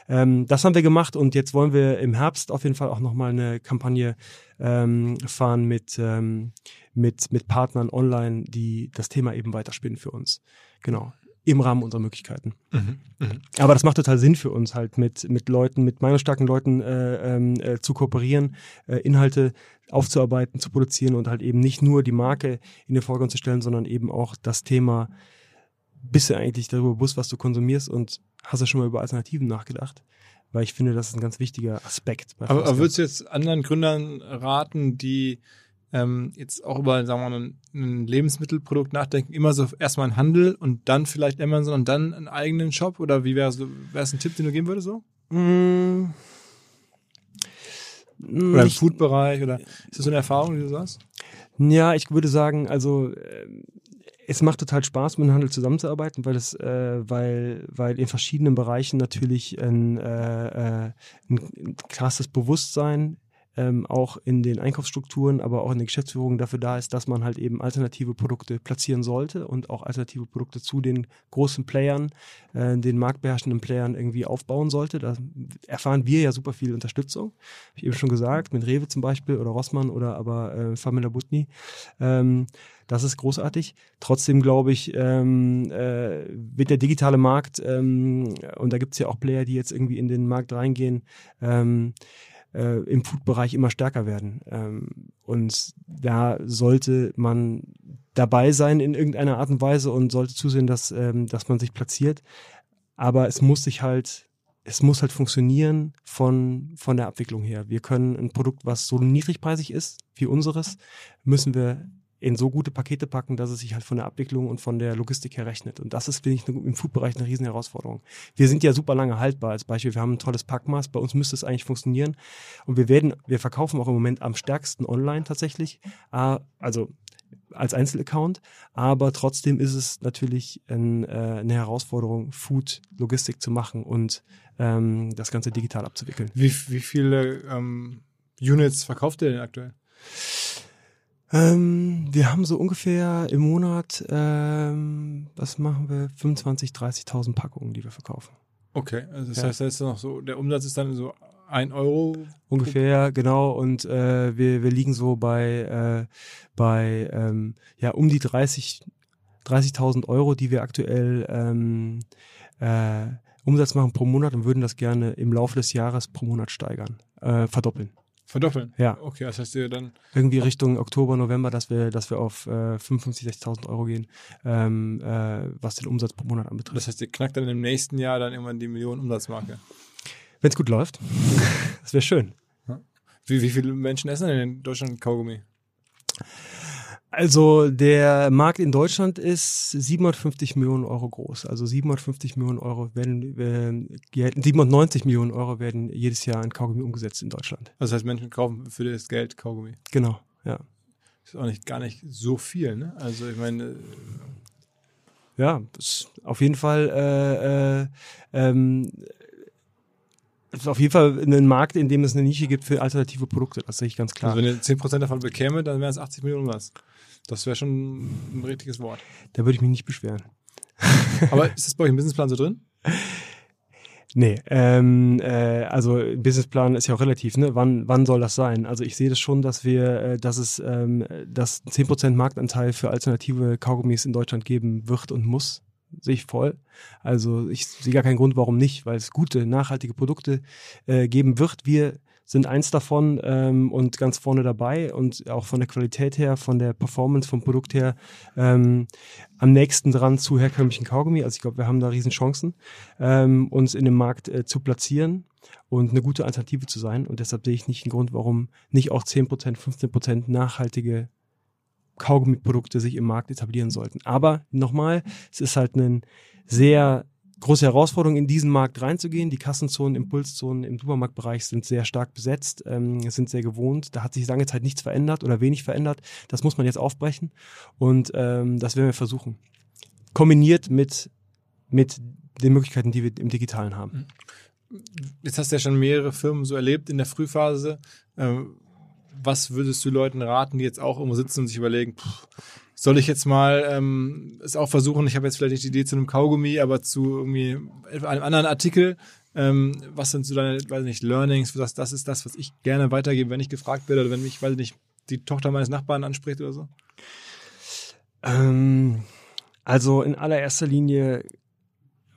Ähm, das haben wir gemacht und jetzt wollen wir im Herbst auf jeden Fall auch nochmal eine Kampagne ähm, fahren mit, ähm, mit, mit Partnern online, die das Thema eben weiterspinnen für uns. Genau im Rahmen unserer Möglichkeiten. Mhm, mh. Aber das macht total Sinn für uns halt mit, mit Leuten, mit meinungsstarken Leuten äh, ähm, äh, zu kooperieren, äh, Inhalte aufzuarbeiten, zu produzieren und halt eben nicht nur die Marke in den Vordergrund zu stellen, sondern eben auch das Thema, bist du eigentlich darüber bewusst, was du konsumierst und hast du schon mal über Alternativen nachgedacht? Weil ich finde, das ist ein ganz wichtiger Aspekt. aber, aber würdest du jetzt anderen Gründern raten, die ähm, jetzt auch über, sagen wir mal, ein, ein Lebensmittelprodukt nachdenken, immer so erstmal ein Handel und dann vielleicht Amazon und dann einen eigenen Shop? Oder wie wäre so, es ein Tipp, den du geben würdest so? Mm. Oder im Food-Bereich oder ist das so eine Erfahrung, die du sagst? Ja, ich würde sagen, also äh, es macht total Spaß, mit dem Handel zusammenzuarbeiten, weil es, äh, weil, weil in verschiedenen Bereichen natürlich ein, äh, äh ein krasses Bewusstsein ähm, auch in den Einkaufsstrukturen, aber auch in der Geschäftsführung dafür da ist, dass man halt eben alternative Produkte platzieren sollte und auch alternative Produkte zu den großen Playern, äh, den marktbeherrschenden Playern irgendwie aufbauen sollte. Da erfahren wir ja super viel Unterstützung. Habe ich eben schon gesagt, mit Rewe zum Beispiel oder Rossmann oder aber äh, Famila Butni. Ähm, das ist großartig. Trotzdem glaube ich, ähm, äh, wird der digitale Markt, ähm, und da gibt es ja auch Player, die jetzt irgendwie in den Markt reingehen, ähm, äh, im Food-Bereich immer stärker werden. Ähm, und da sollte man dabei sein in irgendeiner Art und Weise und sollte zusehen, dass, ähm, dass man sich platziert. Aber es muss sich halt, es muss halt funktionieren von, von der Abwicklung her. Wir können ein Produkt, was so niedrigpreisig ist wie unseres, müssen wir in so gute Pakete packen, dass es sich halt von der Abwicklung und von der Logistik her rechnet. Und das ist, finde ich, im Food-Bereich eine riesen Herausforderung. Wir sind ja super lange haltbar. Als Beispiel, wir haben ein tolles Packmaß. Bei uns müsste es eigentlich funktionieren. Und wir werden, wir verkaufen auch im Moment am stärksten online tatsächlich. Also als Einzelaccount, aber trotzdem ist es natürlich ein, äh, eine Herausforderung, Food-Logistik zu machen und ähm, das Ganze digital abzuwickeln. Wie, wie viele ähm, Units verkauft ihr denn aktuell? Ähm, wir haben so ungefähr im Monat, ähm, was machen wir, 25.000, 30.000 Packungen, die wir verkaufen. Okay, also das ja. heißt, da ist noch so, der Umsatz ist dann so ein Euro. Ungefähr, genau. Und äh, wir, wir liegen so bei, äh, bei ähm, ja, um die 30 30.000 Euro, die wir aktuell ähm, äh, Umsatz machen pro Monat und würden das gerne im Laufe des Jahres pro Monat steigern, äh, verdoppeln. Verdoppeln? Ja. Okay, das heißt ihr dann. Irgendwie Richtung Oktober, November, dass wir, dass wir auf äh, 55.000, 60.000 Euro gehen, ähm, äh, was den Umsatz pro Monat anbetrifft. Das heißt, ihr knackt dann im nächsten Jahr dann irgendwann die Millionen Umsatzmarke. Wenn es gut läuft. das wäre schön. Wie, wie viele Menschen essen denn in Deutschland Kaugummi? Also der Markt in Deutschland ist 750 Millionen Euro groß. Also 750 Millionen Euro werden, äh, 790 Millionen Euro werden jedes Jahr in Kaugummi umgesetzt in Deutschland. Das heißt, Menschen kaufen für das Geld Kaugummi. Genau, ja. Ist auch nicht gar nicht so viel, ne? Also ich meine, ja, ist auf jeden Fall äh, äh, ähm, ist auf jeden Fall ein Markt, in dem es eine Nische gibt für alternative Produkte. Das sehe ich ganz klar. Also wenn ihr 10% davon bekäme, dann wären es 80 Millionen was. Das wäre schon ein richtiges Wort. Da würde ich mich nicht beschweren. Aber ist das bei euch im Businessplan so drin? Nee, ähm, äh, also Businessplan ist ja auch relativ, ne? Wann, wann soll das sein? Also ich sehe das schon, dass wir, äh, dass es ähm, dass 10% Marktanteil für alternative Kaugummis in Deutschland geben wird und muss. Sehe ich voll. Also ich sehe gar keinen Grund, warum nicht, weil es gute, nachhaltige Produkte äh, geben wird. Wir sind eins davon ähm, und ganz vorne dabei und auch von der Qualität her, von der Performance vom Produkt her ähm, am nächsten dran zu herkömmlichen Kaugummi. Also ich glaube, wir haben da riesen Chancen, ähm, uns in dem Markt äh, zu platzieren und eine gute Alternative zu sein. Und deshalb sehe ich nicht einen Grund, warum nicht auch 10%, 15% nachhaltige Kaugummiprodukte sich im Markt etablieren sollten. Aber nochmal, es ist halt ein sehr große Herausforderung, in diesen Markt reinzugehen. Die Kassenzonen, Impulszonen im Supermarktbereich sind sehr stark besetzt, ähm, sind sehr gewohnt. Da hat sich lange Zeit nichts verändert oder wenig verändert. Das muss man jetzt aufbrechen und ähm, das werden wir versuchen. Kombiniert mit, mit den Möglichkeiten, die wir im Digitalen haben. Jetzt hast du ja schon mehrere Firmen so erlebt in der Frühphase. Ähm, was würdest du Leuten raten, die jetzt auch irgendwo sitzen und sich überlegen, pff, soll ich jetzt mal ähm, es auch versuchen? Ich habe jetzt vielleicht nicht die Idee zu einem Kaugummi, aber zu irgendwie einem anderen Artikel. Ähm, was sind so deine, weiß nicht, Learnings? Sagst, das ist das, was ich gerne weitergebe, wenn ich gefragt werde oder wenn mich, weiß nicht, die Tochter meines Nachbarn anspricht oder so? Ähm, also in allererster Linie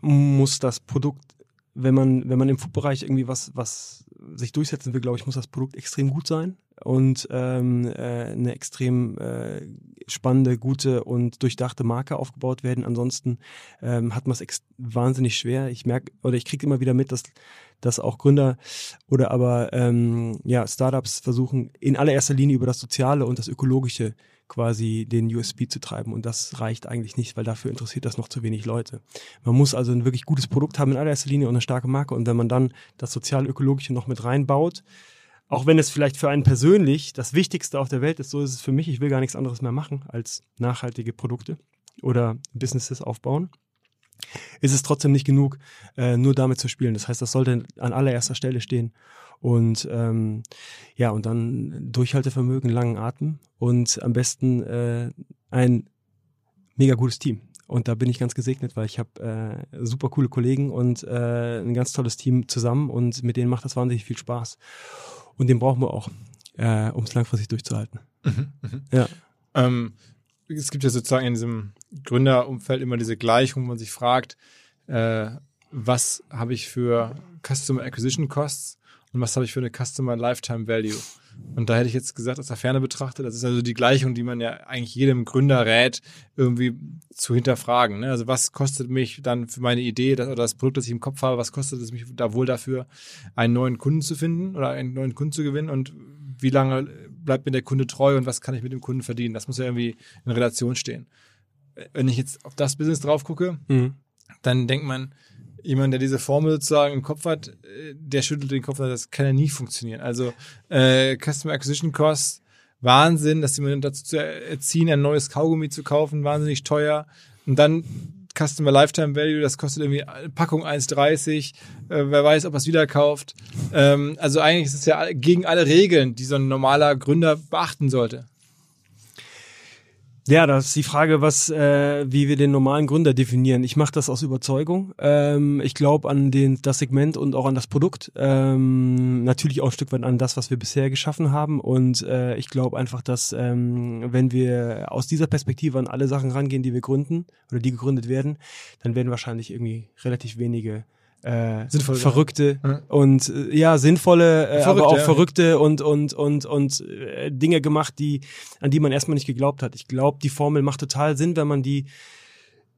muss das Produkt, wenn man, wenn man im Food-Bereich irgendwie was, was sich durchsetzen will, glaube ich, muss das Produkt extrem gut sein und ähm, äh, eine extrem äh, spannende, gute und durchdachte Marke aufgebaut werden. Ansonsten ähm, hat man es wahnsinnig schwer. Ich merke oder ich kriege immer wieder mit, dass dass auch Gründer oder aber ähm, ja Startups versuchen in allererster Linie über das Soziale und das Ökologische quasi den USB zu treiben und das reicht eigentlich nicht, weil dafür interessiert das noch zu wenig Leute. Man muss also ein wirklich gutes Produkt haben in allererster Linie und eine starke Marke und wenn man dann das sozial-ökologische noch mit reinbaut, auch wenn es vielleicht für einen persönlich das Wichtigste auf der Welt ist, so ist es für mich. Ich will gar nichts anderes mehr machen als nachhaltige Produkte oder Businesses aufbauen. Ist es trotzdem nicht genug, äh, nur damit zu spielen. Das heißt, das sollte an allererster Stelle stehen. Und ähm, ja, und dann Durchhaltevermögen, langen Atem und am besten äh, ein mega gutes Team. Und da bin ich ganz gesegnet, weil ich habe äh, super coole Kollegen und äh, ein ganz tolles Team zusammen und mit denen macht das wahnsinnig viel Spaß. Und den brauchen wir auch, äh, um es langfristig durchzuhalten. Mhm, mh. Ja. Ähm, es gibt ja sozusagen in diesem Gründerumfeld immer diese Gleichung, wo man sich fragt, äh, was habe ich für Customer Acquisition Costs und was habe ich für eine Customer Lifetime Value? Und da hätte ich jetzt gesagt, aus der Ferne betrachtet, das ist also die Gleichung, die man ja eigentlich jedem Gründer rät, irgendwie zu hinterfragen. Ne? Also was kostet mich dann für meine Idee das, oder das Produkt, das ich im Kopf habe, was kostet es mich da wohl dafür, einen neuen Kunden zu finden oder einen neuen Kunden zu gewinnen und wie lange bleibt mir der Kunde treu und was kann ich mit dem Kunden verdienen? Das muss ja irgendwie in Relation stehen. Wenn ich jetzt auf das Business drauf gucke, mhm. dann denkt man, jemand, der diese Formel sozusagen im Kopf hat, der schüttelt den Kopf, das kann ja nie funktionieren. Also äh, Customer Acquisition Cost, Wahnsinn, dass jemanden dazu zu erziehen, ein neues Kaugummi zu kaufen, wahnsinnig teuer. Und dann Customer Lifetime Value, das kostet irgendwie Packung 1,30, äh, wer weiß, ob er es wieder kauft. Ähm, also eigentlich ist es ja gegen alle Regeln, die so ein normaler Gründer beachten sollte. Ja, das ist die Frage, was, äh, wie wir den normalen Gründer definieren. Ich mache das aus Überzeugung. Ähm, ich glaube an den, das Segment und auch an das Produkt. Ähm, natürlich auch ein Stück weit an das, was wir bisher geschaffen haben. Und äh, ich glaube einfach, dass ähm, wenn wir aus dieser Perspektive an alle Sachen rangehen, die wir gründen oder die gegründet werden, dann werden wahrscheinlich irgendwie relativ wenige äh, sinnvolle verrückte ja. und äh, ja sinnvolle, äh, aber auch ja. verrückte und und und und äh, Dinge gemacht, die an die man erstmal nicht geglaubt hat. Ich glaube, die Formel macht total Sinn, wenn man die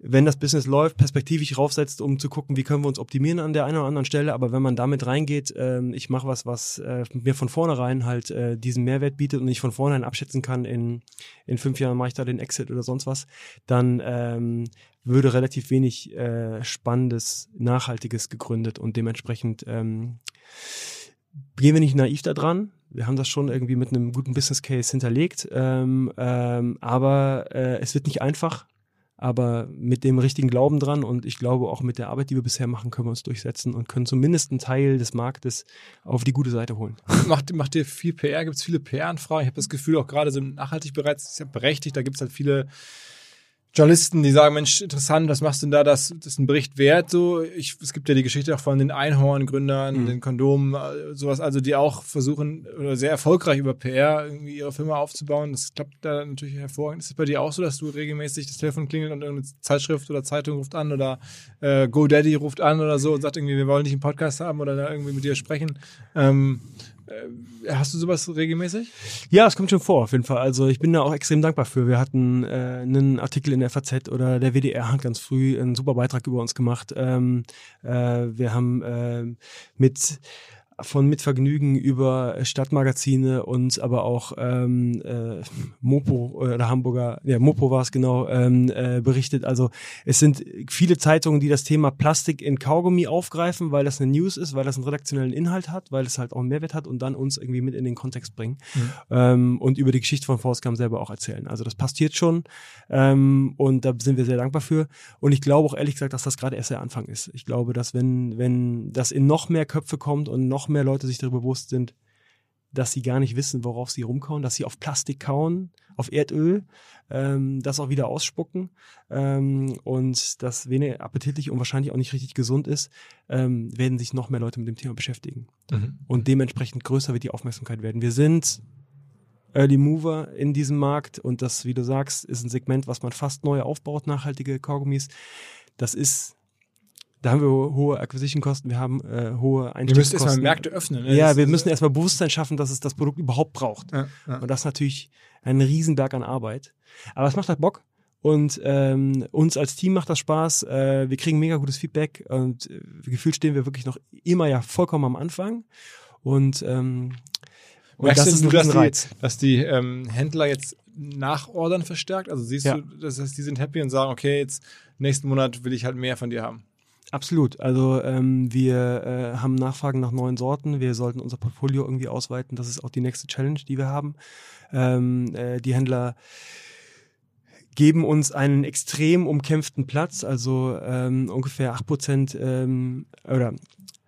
wenn das Business läuft, perspektivisch raufsetzt, um zu gucken, wie können wir uns optimieren an der einen oder anderen Stelle. Aber wenn man damit reingeht, ähm, ich mache was, was äh, mir von vornherein halt äh, diesen Mehrwert bietet und ich von vornherein abschätzen kann, in, in fünf Jahren mache ich da den Exit oder sonst was, dann ähm, würde relativ wenig äh, Spannendes, Nachhaltiges gegründet und dementsprechend ähm, gehen wir nicht naiv da dran. Wir haben das schon irgendwie mit einem guten Business Case hinterlegt, ähm, ähm, aber äh, es wird nicht einfach aber mit dem richtigen Glauben dran und ich glaube auch mit der Arbeit, die wir bisher machen, können wir uns durchsetzen und können zumindest einen Teil des Marktes auf die gute Seite holen. Macht, macht ihr viel PR? Gibt es viele PR-Anfragen? Ich habe das Gefühl, auch gerade so im Nachhaltigbereich ist ja berechtigt, da gibt es halt viele Journalisten, die sagen, Mensch, interessant, was machst du denn da, das, das ist ein Bericht wert, so. Ich, es gibt ja die Geschichte auch von den Einhorn-Gründern, mhm. den Kondomen, äh, sowas, also die auch versuchen, oder sehr erfolgreich über PR irgendwie ihre Firma aufzubauen. Das klappt da natürlich hervorragend. Ist es bei dir auch so, dass du regelmäßig das Telefon klingelt und irgendeine Zeitschrift oder Zeitung ruft an oder äh, GoDaddy ruft an oder so und sagt irgendwie, wir wollen dich im Podcast haben oder da irgendwie mit dir sprechen? Ähm, äh, hast du sowas regelmäßig? Ja, es kommt schon vor, auf jeden Fall. Also ich bin da auch extrem dankbar für. Wir hatten äh, einen Artikel in der FAZ oder der WDR hat ganz früh einen super Beitrag über uns gemacht. Ähm, äh, wir haben äh, mit von Mitvergnügen über Stadtmagazine und aber auch ähm, äh, Mopo oder Hamburger, ja, Mopo war es genau, ähm, äh, berichtet. Also es sind viele Zeitungen, die das Thema Plastik in Kaugummi aufgreifen, weil das eine News ist, weil das einen redaktionellen Inhalt hat, weil es halt auch einen Mehrwert hat und dann uns irgendwie mit in den Kontext bringen mhm. ähm, und über die Geschichte von Forstcam selber auch erzählen. Also das passiert schon ähm, und da sind wir sehr dankbar für. Und ich glaube auch ehrlich gesagt, dass das gerade erst der Anfang ist. Ich glaube, dass wenn, wenn das in noch mehr Köpfe kommt und noch mehr Leute sich darüber bewusst sind, dass sie gar nicht wissen, worauf sie rumkauen, dass sie auf Plastik kauen, auf Erdöl, ähm, das auch wieder ausspucken ähm, und das wenig appetitlich und wahrscheinlich auch nicht richtig gesund ist, ähm, werden sich noch mehr Leute mit dem Thema beschäftigen. Mhm. Und dementsprechend größer wird die Aufmerksamkeit werden. Wir sind Early Mover in diesem Markt und das, wie du sagst, ist ein Segment, was man fast neu aufbaut, nachhaltige Kaugummis. Das ist da haben wir hohe Acquisition-Kosten, wir haben äh, hohe Einstiegskosten. Wir müssen erstmal Märkte öffnen. Ne? Ja, wir müssen erstmal Bewusstsein schaffen, dass es das Produkt überhaupt braucht. Ja, ja. Und das ist natürlich ein Riesenberg an Arbeit. Aber es macht halt Bock. Und ähm, uns als Team macht das Spaß. Äh, wir kriegen mega gutes Feedback und äh, gefühlt stehen wir wirklich noch immer ja vollkommen am Anfang. Und, ähm, und das ist ein Reiz. Die, dass die ähm, Händler jetzt nachordern verstärkt? Also siehst ja. du, das heißt, die sind happy und sagen, okay, jetzt nächsten Monat will ich halt mehr von dir haben. Absolut. Also ähm, wir äh, haben Nachfragen nach neuen Sorten. Wir sollten unser Portfolio irgendwie ausweiten. Das ist auch die nächste Challenge, die wir haben. Ähm, äh, die Händler geben uns einen extrem umkämpften Platz, also ähm, ungefähr acht Prozent ähm, oder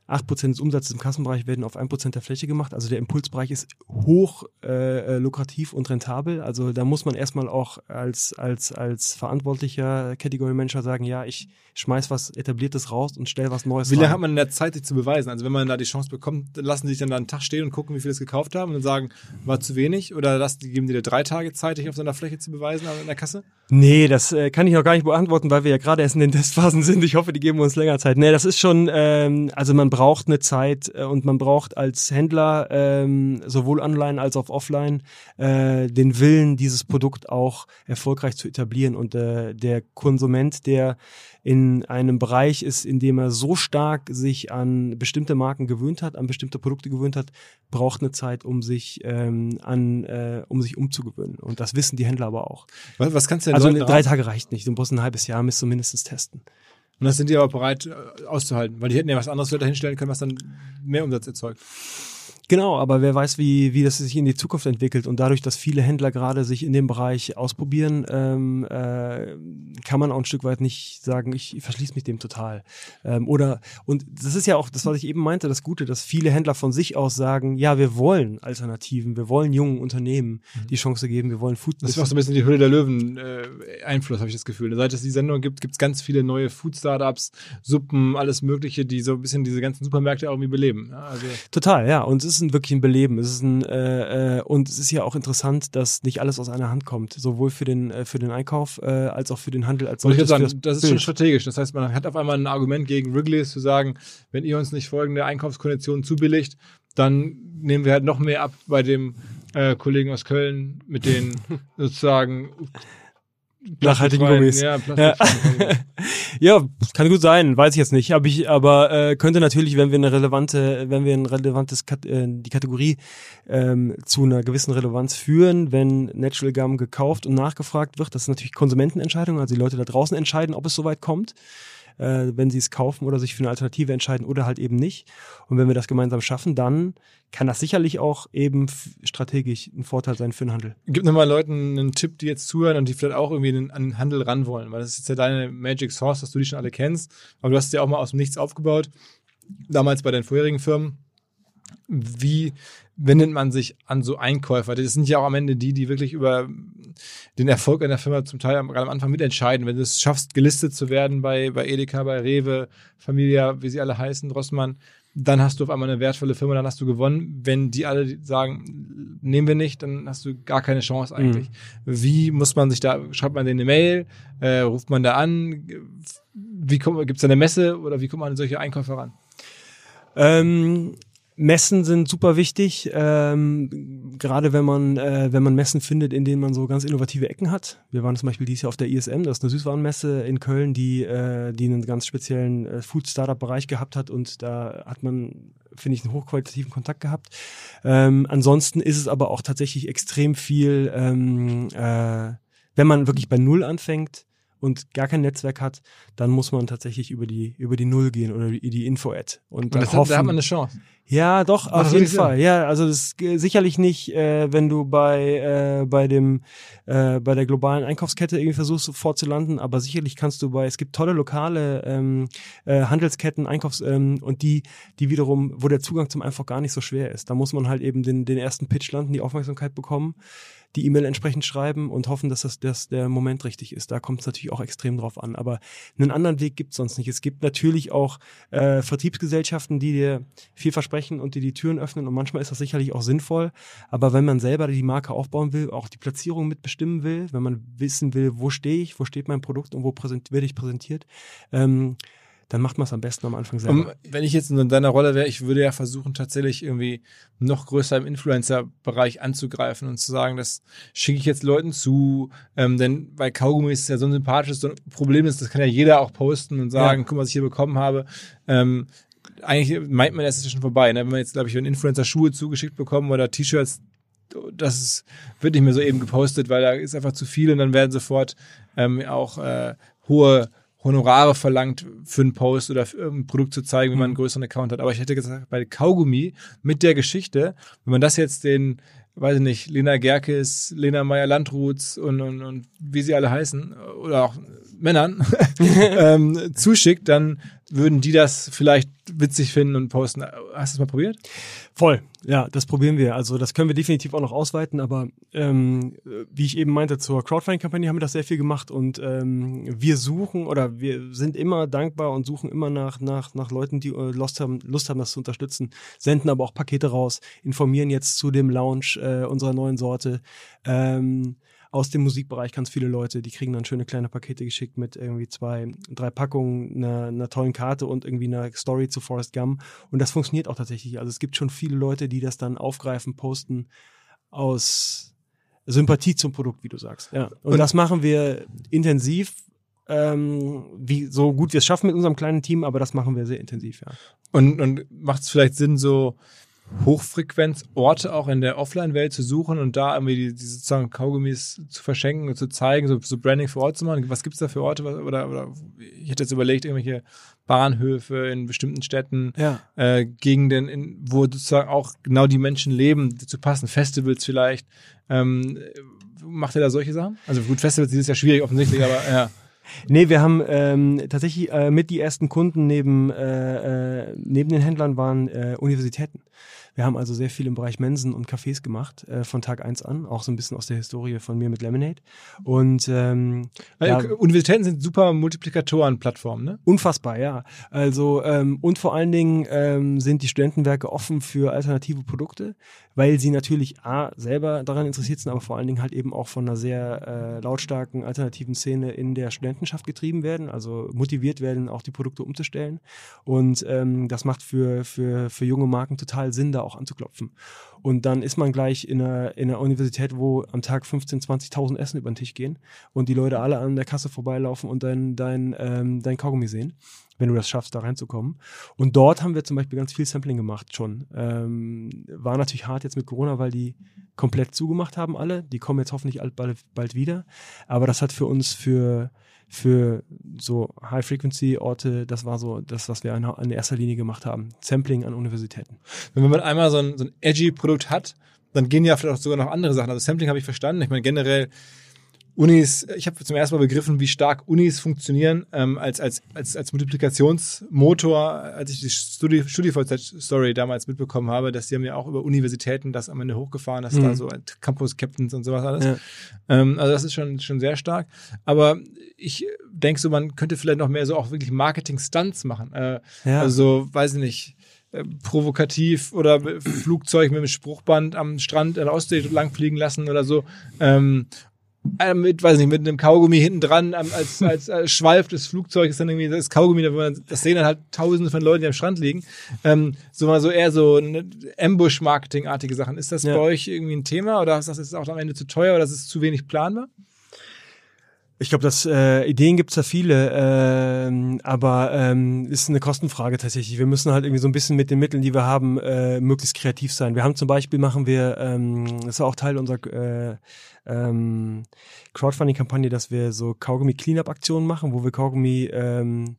8% des Umsatzes im Kassenbereich werden auf 1% der Fläche gemacht. Also der Impulsbereich ist hoch äh, lukrativ und rentabel. Also da muss man erstmal auch als, als, als verantwortlicher Category Manager sagen, ja, ich schmeiß was Etabliertes raus und stell was Neues Wie lange hat man in der Zeit, sich zu beweisen? Also wenn man da die Chance bekommt, lassen sie sich dann da einen Tag stehen und gucken, wie viel es gekauft haben und sagen, war zu wenig? Oder lassen, geben die dir drei Tage Zeit, dich auf so einer Fläche zu beweisen in der Kasse? Nee, das äh, kann ich noch gar nicht beantworten, weil wir ja gerade erst in den Testphasen sind. Ich hoffe, die geben uns länger Zeit. Nee, das ist schon, ähm, also man braucht eine Zeit äh, und man braucht als Händler ähm, sowohl online als auch offline äh, den Willen, dieses Produkt auch erfolgreich zu etablieren. Und äh, der Konsument, der in einem Bereich ist, in dem er so stark sich an bestimmte Marken gewöhnt hat, an bestimmte Produkte gewöhnt hat, braucht eine Zeit, um sich ähm, an, äh, um sich umzugewöhnen. Und das wissen die Händler aber auch. Was, was kannst du denn Also drei Tage reicht nicht. Du musst ein halbes Jahr, müsst du mindestens testen. Und das sind die aber bereit äh, auszuhalten, weil die hätten ja was anderes dahinstellen können, was dann mehr Umsatz erzeugt. Genau, aber wer weiß, wie, wie das sich in die Zukunft entwickelt. Und dadurch, dass viele Händler gerade sich in dem Bereich ausprobieren, ähm, äh, kann man auch ein Stück weit nicht sagen, ich verschließe mich dem total. Ähm, oder, und das ist ja auch das, was ich eben meinte, das Gute, dass viele Händler von sich aus sagen, ja, wir wollen Alternativen, wir wollen jungen Unternehmen mhm. die Chance geben, wir wollen Food. Das ist auch so ein bisschen die Hülle der Löwen äh, Einfluss, habe ich das Gefühl. Seit es die Sendung gibt, gibt es ganz viele neue Food-Startups, Suppen, alles Mögliche, die so ein bisschen diese ganzen Supermärkte irgendwie beleben. Also Total, ja. Und es ist ein wirklich ein Beleben. Es ist ein äh, äh, und es ist ja auch interessant, dass nicht alles aus einer Hand kommt, sowohl für den äh, für den Einkauf äh, als auch für den Handel als solches. Ich sagen, das, das ist schon strategisch. Das heißt, man hat auf einmal ein Argument gegen Wrigley zu sagen, wenn ihr uns nicht folgende Einkaufskonditionen zubilligt, dann nehmen wir halt noch mehr ab bei dem äh, Kollegen aus Köln mit den sozusagen nachhaltigen Gummis. Ja, ja. ja, kann gut sein, weiß ich jetzt nicht. Aber ich, aber äh, könnte natürlich, wenn wir eine relevante, wenn wir ein relevantes äh, die Kategorie ähm, zu einer gewissen Relevanz führen, wenn Natural Gum gekauft und nachgefragt wird, das ist natürlich Konsumentenentscheidung, also die Leute da draußen entscheiden, ob es soweit kommt. Äh, wenn sie es kaufen oder sich für eine Alternative entscheiden oder halt eben nicht. Und wenn wir das gemeinsam schaffen, dann kann das sicherlich auch eben strategisch ein Vorteil sein für den Handel. Gib nochmal Leuten einen Tipp, die jetzt zuhören und die vielleicht auch irgendwie an den Handel ran wollen, weil das ist ja deine Magic Source, dass du die schon alle kennst, aber du hast es ja auch mal aus dem Nichts aufgebaut, damals bei deinen vorherigen Firmen. Wie wendet man sich an so Einkäufer? Das sind ja auch am Ende die, die wirklich über den Erfolg einer Firma zum Teil gerade am Anfang mitentscheiden. Wenn du es schaffst, gelistet zu werden bei, bei Edeka, bei Rewe, Familia, wie sie alle heißen, Rossmann, dann hast du auf einmal eine wertvolle Firma, dann hast du gewonnen. Wenn die alle sagen, nehmen wir nicht, dann hast du gar keine Chance eigentlich. Mhm. Wie muss man sich da, schreibt man denen eine Mail, äh, ruft man da an, wie gibt es da eine Messe oder wie kommt man an solche Einkäufer ran? Ähm, Messen sind super wichtig, ähm, gerade wenn man äh, wenn man Messen findet, in denen man so ganz innovative Ecken hat. Wir waren zum Beispiel dieses Jahr auf der ISM, das ist eine Süßwarenmesse in Köln, die äh, die einen ganz speziellen äh, Food Startup Bereich gehabt hat und da hat man finde ich einen hochqualitativen Kontakt gehabt. Ähm, ansonsten ist es aber auch tatsächlich extrem viel, ähm, äh, wenn man wirklich bei Null anfängt und gar kein Netzwerk hat, dann muss man tatsächlich über die, über die Null gehen oder die Info-Ad. Und, und das hoffen, hat, da hat man eine Chance. Ja, doch, auf jeden Fall. Ja, also das ist sicherlich nicht, äh, wenn du bei, äh, bei dem, äh, bei der globalen Einkaufskette irgendwie versuchst, sofort zu landen, aber sicherlich kannst du bei, es gibt tolle lokale ähm, äh, Handelsketten, Einkaufs, ähm, und die, die wiederum, wo der Zugang zum einfach gar nicht so schwer ist. Da muss man halt eben den, den ersten Pitch landen, die Aufmerksamkeit bekommen die E-Mail entsprechend schreiben und hoffen, dass das dass der Moment richtig ist. Da kommt es natürlich auch extrem drauf an. Aber einen anderen Weg gibt es sonst nicht. Es gibt natürlich auch äh, Vertriebsgesellschaften, die dir viel versprechen und die die Türen öffnen. Und manchmal ist das sicherlich auch sinnvoll. Aber wenn man selber die Marke aufbauen will, auch die Platzierung mitbestimmen will, wenn man wissen will, wo stehe ich, wo steht mein Produkt und wo präsent, werde ich präsentiert, ähm, dann macht man es am besten am Anfang selber. Um, wenn ich jetzt in deiner Rolle wäre, ich würde ja versuchen, tatsächlich irgendwie noch größer im Influencer-Bereich anzugreifen und zu sagen, das schicke ich jetzt Leuten zu, ähm, denn bei Kaugummi ist es ja so ein sympathisches so ein Problem ist, das kann ja jeder auch posten und sagen, ja. guck mal, was ich hier bekommen habe. Ähm, eigentlich meint man, das ist schon vorbei. Ne? Wenn man jetzt, glaube ich, einen Influencer Schuhe zugeschickt bekommen oder T-Shirts, das ist, wird nicht mehr so eben gepostet, weil da ist einfach zu viel und dann werden sofort ähm, auch äh, hohe Honorare verlangt für einen Post oder für ein Produkt zu zeigen, wenn man einen mhm. größeren Account hat. Aber ich hätte gesagt, bei Kaugummi mit der Geschichte, wenn man das jetzt den, weiß ich nicht, Lena Gerkes, Lena Meyer-Landruths und, und, und wie sie alle heißen, oder auch Männern ähm, zuschickt, dann würden die das vielleicht witzig finden und posten. Hast du es mal probiert? Voll, ja, das probieren wir. Also das können wir definitiv auch noch ausweiten, aber ähm, wie ich eben meinte, zur Crowdfunding-Kampagne haben wir das sehr viel gemacht und ähm, wir suchen oder wir sind immer dankbar und suchen immer nach, nach, nach Leuten, die äh, Lust haben, Lust haben, das zu unterstützen, senden aber auch Pakete raus, informieren jetzt zu dem Launch äh, unserer neuen Sorte. Ähm, aus dem Musikbereich ganz viele Leute, die kriegen dann schöne kleine Pakete geschickt mit irgendwie zwei, drei Packungen, einer, einer tollen Karte und irgendwie einer Story zu Forrest Gump. Und das funktioniert auch tatsächlich. Also es gibt schon viele Leute, die das dann aufgreifen, posten aus Sympathie zum Produkt, wie du sagst. Ja. Und, und das machen wir intensiv, ähm, wie so gut wir es schaffen mit unserem kleinen Team, aber das machen wir sehr intensiv, ja. Und, und macht es vielleicht Sinn, so Hochfrequenzorte auch in der Offline-Welt zu suchen und da irgendwie die, die sozusagen Kaugummis zu verschenken und zu zeigen, so, so Branding vor Ort zu machen. Was gibt es da für Orte? Oder, oder ich hätte jetzt überlegt, irgendwelche Bahnhöfe in bestimmten Städten, ja. äh, Gegenden, in, wo sozusagen auch genau die Menschen leben, die zu passen, Festivals vielleicht. Ähm, macht ihr da solche Sachen? Also gut, Festivals ist ja schwierig offensichtlich, aber ja. Nee, wir haben ähm, tatsächlich äh, mit die ersten Kunden neben, äh, äh, neben den Händlern waren äh, Universitäten. Wir haben also sehr viel im Bereich Mensen und Cafés gemacht, äh, von Tag eins an, auch so ein bisschen aus der Historie von mir mit Lemonade. Und ähm, ja, Universitäten sind super Multiplikatoren-Plattformen, ne? Unfassbar, ja. Also ähm, und vor allen Dingen ähm, sind die Studentenwerke offen für alternative Produkte, weil sie natürlich A, selber daran interessiert sind, aber vor allen Dingen halt eben auch von einer sehr äh, lautstarken alternativen Szene in der Studentenschaft getrieben werden, also motiviert werden, auch die Produkte umzustellen. Und ähm, das macht für, für, für junge Marken total Sinn, da auch anzuklopfen. Und dann ist man gleich in einer, in einer Universität, wo am Tag 15, 20.000 Essen über den Tisch gehen und die Leute alle an der Kasse vorbeilaufen und dein, dein, ähm, dein Kaugummi sehen. wenn du das schaffst, da reinzukommen. Und dort haben wir zum Beispiel ganz viel Sampling gemacht schon. Ähm, war natürlich hart jetzt mit Corona, weil die komplett zugemacht haben alle. Die kommen jetzt hoffentlich bald, bald wieder. Aber das hat für uns für für so High-Frequency-Orte, das war so das, was wir in erster Linie gemacht haben. Sampling an Universitäten. Wenn man einmal so ein, so ein edgy Produkt hat, dann gehen ja vielleicht auch sogar noch andere Sachen. Also Sampling habe ich verstanden. Ich meine, generell Unis, ich habe zum ersten Mal begriffen, wie stark Unis funktionieren ähm, als, als, als, als Multiplikationsmotor, als ich die Studi StudiVZ-Story damals mitbekommen habe, dass die haben ja auch über Universitäten das am Ende hochgefahren, dass mhm. da so Campus-Captains und sowas alles. Ja. Ähm, also das ist schon, schon sehr stark. Aber ich denke so, man könnte vielleicht noch mehr so auch wirklich Marketing-Stunts machen. Äh, ja. Also, weiß ich nicht, äh, provokativ oder Flugzeug mit einem Spruchband am Strand in der Ostsee langfliegen lassen oder so. Ähm, äh, mit, weiß nicht, mit einem Kaugummi hinten dran als, als, als Schweif des Flugzeugs dann irgendwie das Kaugummi, da man, das sehen dann halt tausende von Leuten, die am Strand liegen. Ähm, so mal so eher so Ambush-Marketing-artige Sachen. Ist das ja. bei euch irgendwie ein Thema oder ist das auch am Ende zu teuer oder ist es zu wenig planbar? Ich glaube, dass äh, Ideen gibt's da viele, äh, aber ähm, ist eine Kostenfrage tatsächlich. Wir müssen halt irgendwie so ein bisschen mit den Mitteln, die wir haben, äh, möglichst kreativ sein. Wir haben zum Beispiel machen wir, ähm, das war auch Teil unserer äh, ähm, Crowdfunding-Kampagne, dass wir so Kaugummi-Cleanup-Aktionen machen, wo wir Kaugummi ähm,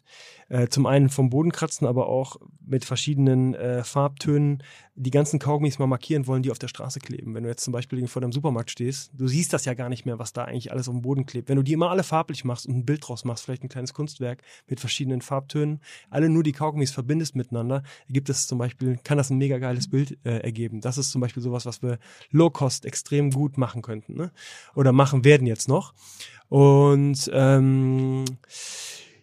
äh, zum einen vom Boden kratzen, aber auch mit verschiedenen äh, Farbtönen die ganzen Kaugummis mal markieren wollen, die auf der Straße kleben. Wenn du jetzt zum Beispiel vor deinem Supermarkt stehst, du siehst das ja gar nicht mehr, was da eigentlich alles auf dem Boden klebt. Wenn du die immer alle farblich machst und ein Bild draus machst, vielleicht ein kleines Kunstwerk mit verschiedenen Farbtönen, alle nur die Kaugummis verbindest miteinander, gibt es zum Beispiel, kann das ein mega geiles Bild äh, ergeben. Das ist zum Beispiel sowas, was wir low-cost extrem gut machen könnten. Ne? Oder machen werden jetzt noch. Und ähm,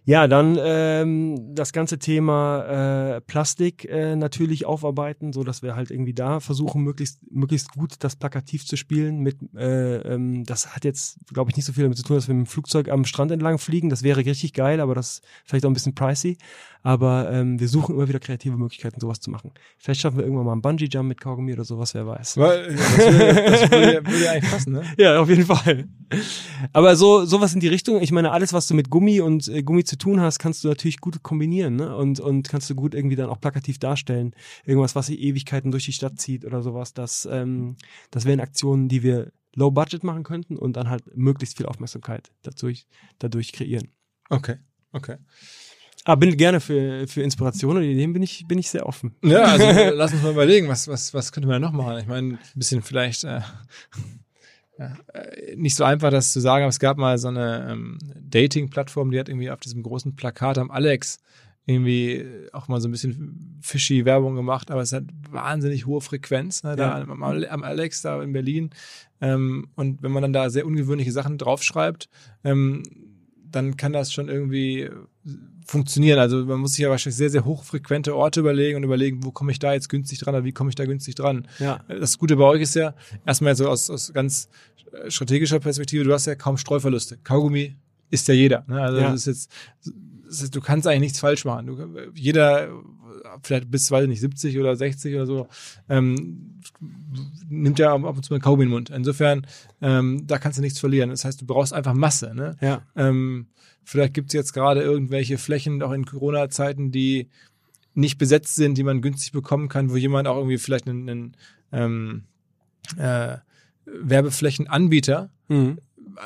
ja, dann ähm, das ganze Thema äh, Plastik äh, natürlich aufarbeiten, so dass wir halt irgendwie da versuchen, möglichst möglichst gut das plakativ zu spielen. Mit äh, ähm, das hat jetzt, glaube ich, nicht so viel damit zu tun, dass wir mit dem Flugzeug am Strand entlang fliegen. Das wäre richtig geil, aber das ist vielleicht auch ein bisschen pricey. Aber ähm, wir suchen immer wieder kreative Möglichkeiten, sowas zu machen. Vielleicht schaffen wir irgendwann mal einen Bungee-Jump mit Kaugummi oder sowas, wer weiß. Weil, das würde, das würde, würde ja eigentlich passen, ne? Ja, auf jeden Fall. Aber so sowas in die Richtung, ich meine, alles, was du mit Gummi und äh, Gummi zu tun hast, kannst du natürlich gut kombinieren, ne? Und, und kannst du gut irgendwie dann auch plakativ darstellen. Irgendwas, was sich Ewigkeiten durch die Stadt zieht oder sowas. Das, ähm, das wären Aktionen, die wir low budget machen könnten und dann halt möglichst viel Aufmerksamkeit dadurch, dadurch kreieren. Okay, okay. Ah, bin gerne für, für Inspiration und Ideen bin ich, bin ich sehr offen. Ja, also lass uns mal überlegen, was, was, was könnte man noch machen? Ich meine, ein bisschen vielleicht äh, ja, äh, nicht so einfach, das zu sagen, aber es gab mal so eine ähm, Dating-Plattform, die hat irgendwie auf diesem großen Plakat am Alex irgendwie auch mal so ein bisschen fishy Werbung gemacht, aber es hat wahnsinnig hohe Frequenz, ne, da am, am, Alex, da in Berlin. Ähm, und wenn man dann da sehr ungewöhnliche Sachen draufschreibt, ähm, dann kann das schon irgendwie funktionieren. Also man muss sich ja wahrscheinlich sehr, sehr hochfrequente Orte überlegen und überlegen, wo komme ich da jetzt günstig dran oder wie komme ich da günstig dran. Ja. Das Gute bei euch ist ja, erstmal so aus, aus ganz äh, strategischer Perspektive, du hast ja kaum Streuverluste. Kaugummi ist ja jeder. Ne? Also ja. das ist jetzt, das ist, du kannst eigentlich nichts falsch machen. Du, jeder, vielleicht bis, weiß ich nicht, 70 oder 60 oder so, ähm, nimmt ja ab und zu mal Kaugummi in den Mund. Insofern, ähm, da kannst du nichts verlieren. Das heißt, du brauchst einfach Masse. Ne? Ja. Ähm, Vielleicht gibt es jetzt gerade irgendwelche Flächen, auch in Corona-Zeiten, die nicht besetzt sind, die man günstig bekommen kann, wo jemand auch irgendwie vielleicht einen, einen ähm, äh, Werbeflächenanbieter mhm.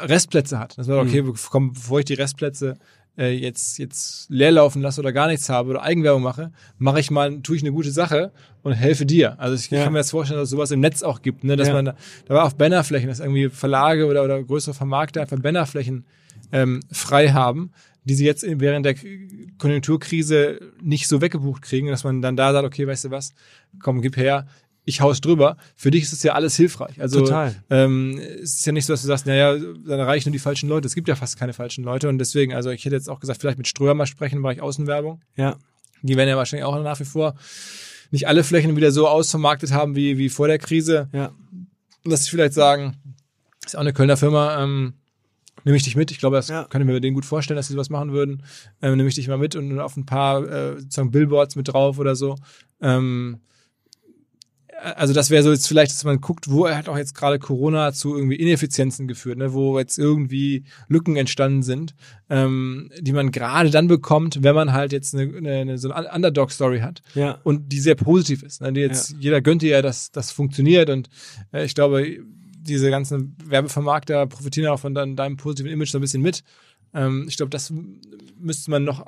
Restplätze hat. Das war okay, mhm. komm, bevor ich die Restplätze äh, jetzt jetzt leer laufen lasse oder gar nichts habe oder Eigenwerbung mache, mache ich mal, tue ich eine gute Sache und helfe dir. Also ich ja. kann mir jetzt vorstellen, dass es sowas im Netz auch gibt, ne? dass ja. man da, da war auf Bannerflächen, dass irgendwie Verlage oder, oder größere Vermarkter einfach Bannerflächen ähm, frei haben, die sie jetzt während der Konjunkturkrise nicht so weggebucht kriegen, dass man dann da sagt, okay, weißt du was, komm, gib her, ich hau's drüber. Für dich ist es ja alles hilfreich. Also Total. Ähm, es ist ja nicht so, dass du sagst, naja, dann erreichen nur die falschen Leute. Es gibt ja fast keine falschen Leute und deswegen, also ich hätte jetzt auch gesagt, vielleicht mit Ströer mal sprechen im Bereich Außenwerbung. Ja. Die werden ja wahrscheinlich auch nach wie vor nicht alle Flächen wieder so ausvermarktet haben wie, wie vor der Krise. Ja. Dass ich vielleicht sagen, ist auch eine Kölner Firma, ähm, nehme ich dich mit. Ich glaube, das ja. könnte mir denen gut vorstellen, dass sie sowas machen würden. Ähm, nehme ich dich mal mit und auf ein paar äh, sozusagen Billboards mit drauf oder so. Ähm, also das wäre so jetzt vielleicht, dass man guckt, wo er hat auch jetzt gerade Corona zu irgendwie Ineffizienzen geführt, ne, wo jetzt irgendwie Lücken entstanden sind, ähm, die man gerade dann bekommt, wenn man halt jetzt eine, eine, so eine Underdog-Story hat Ja. und die sehr positiv ist. Ne? Die jetzt jeder gönnt dir ja, dass das funktioniert und äh, ich glaube, diese ganzen Werbevermarkter profitieren auch von dein, deinem positiven Image so ein bisschen mit. Ähm, ich glaube, das müsste man noch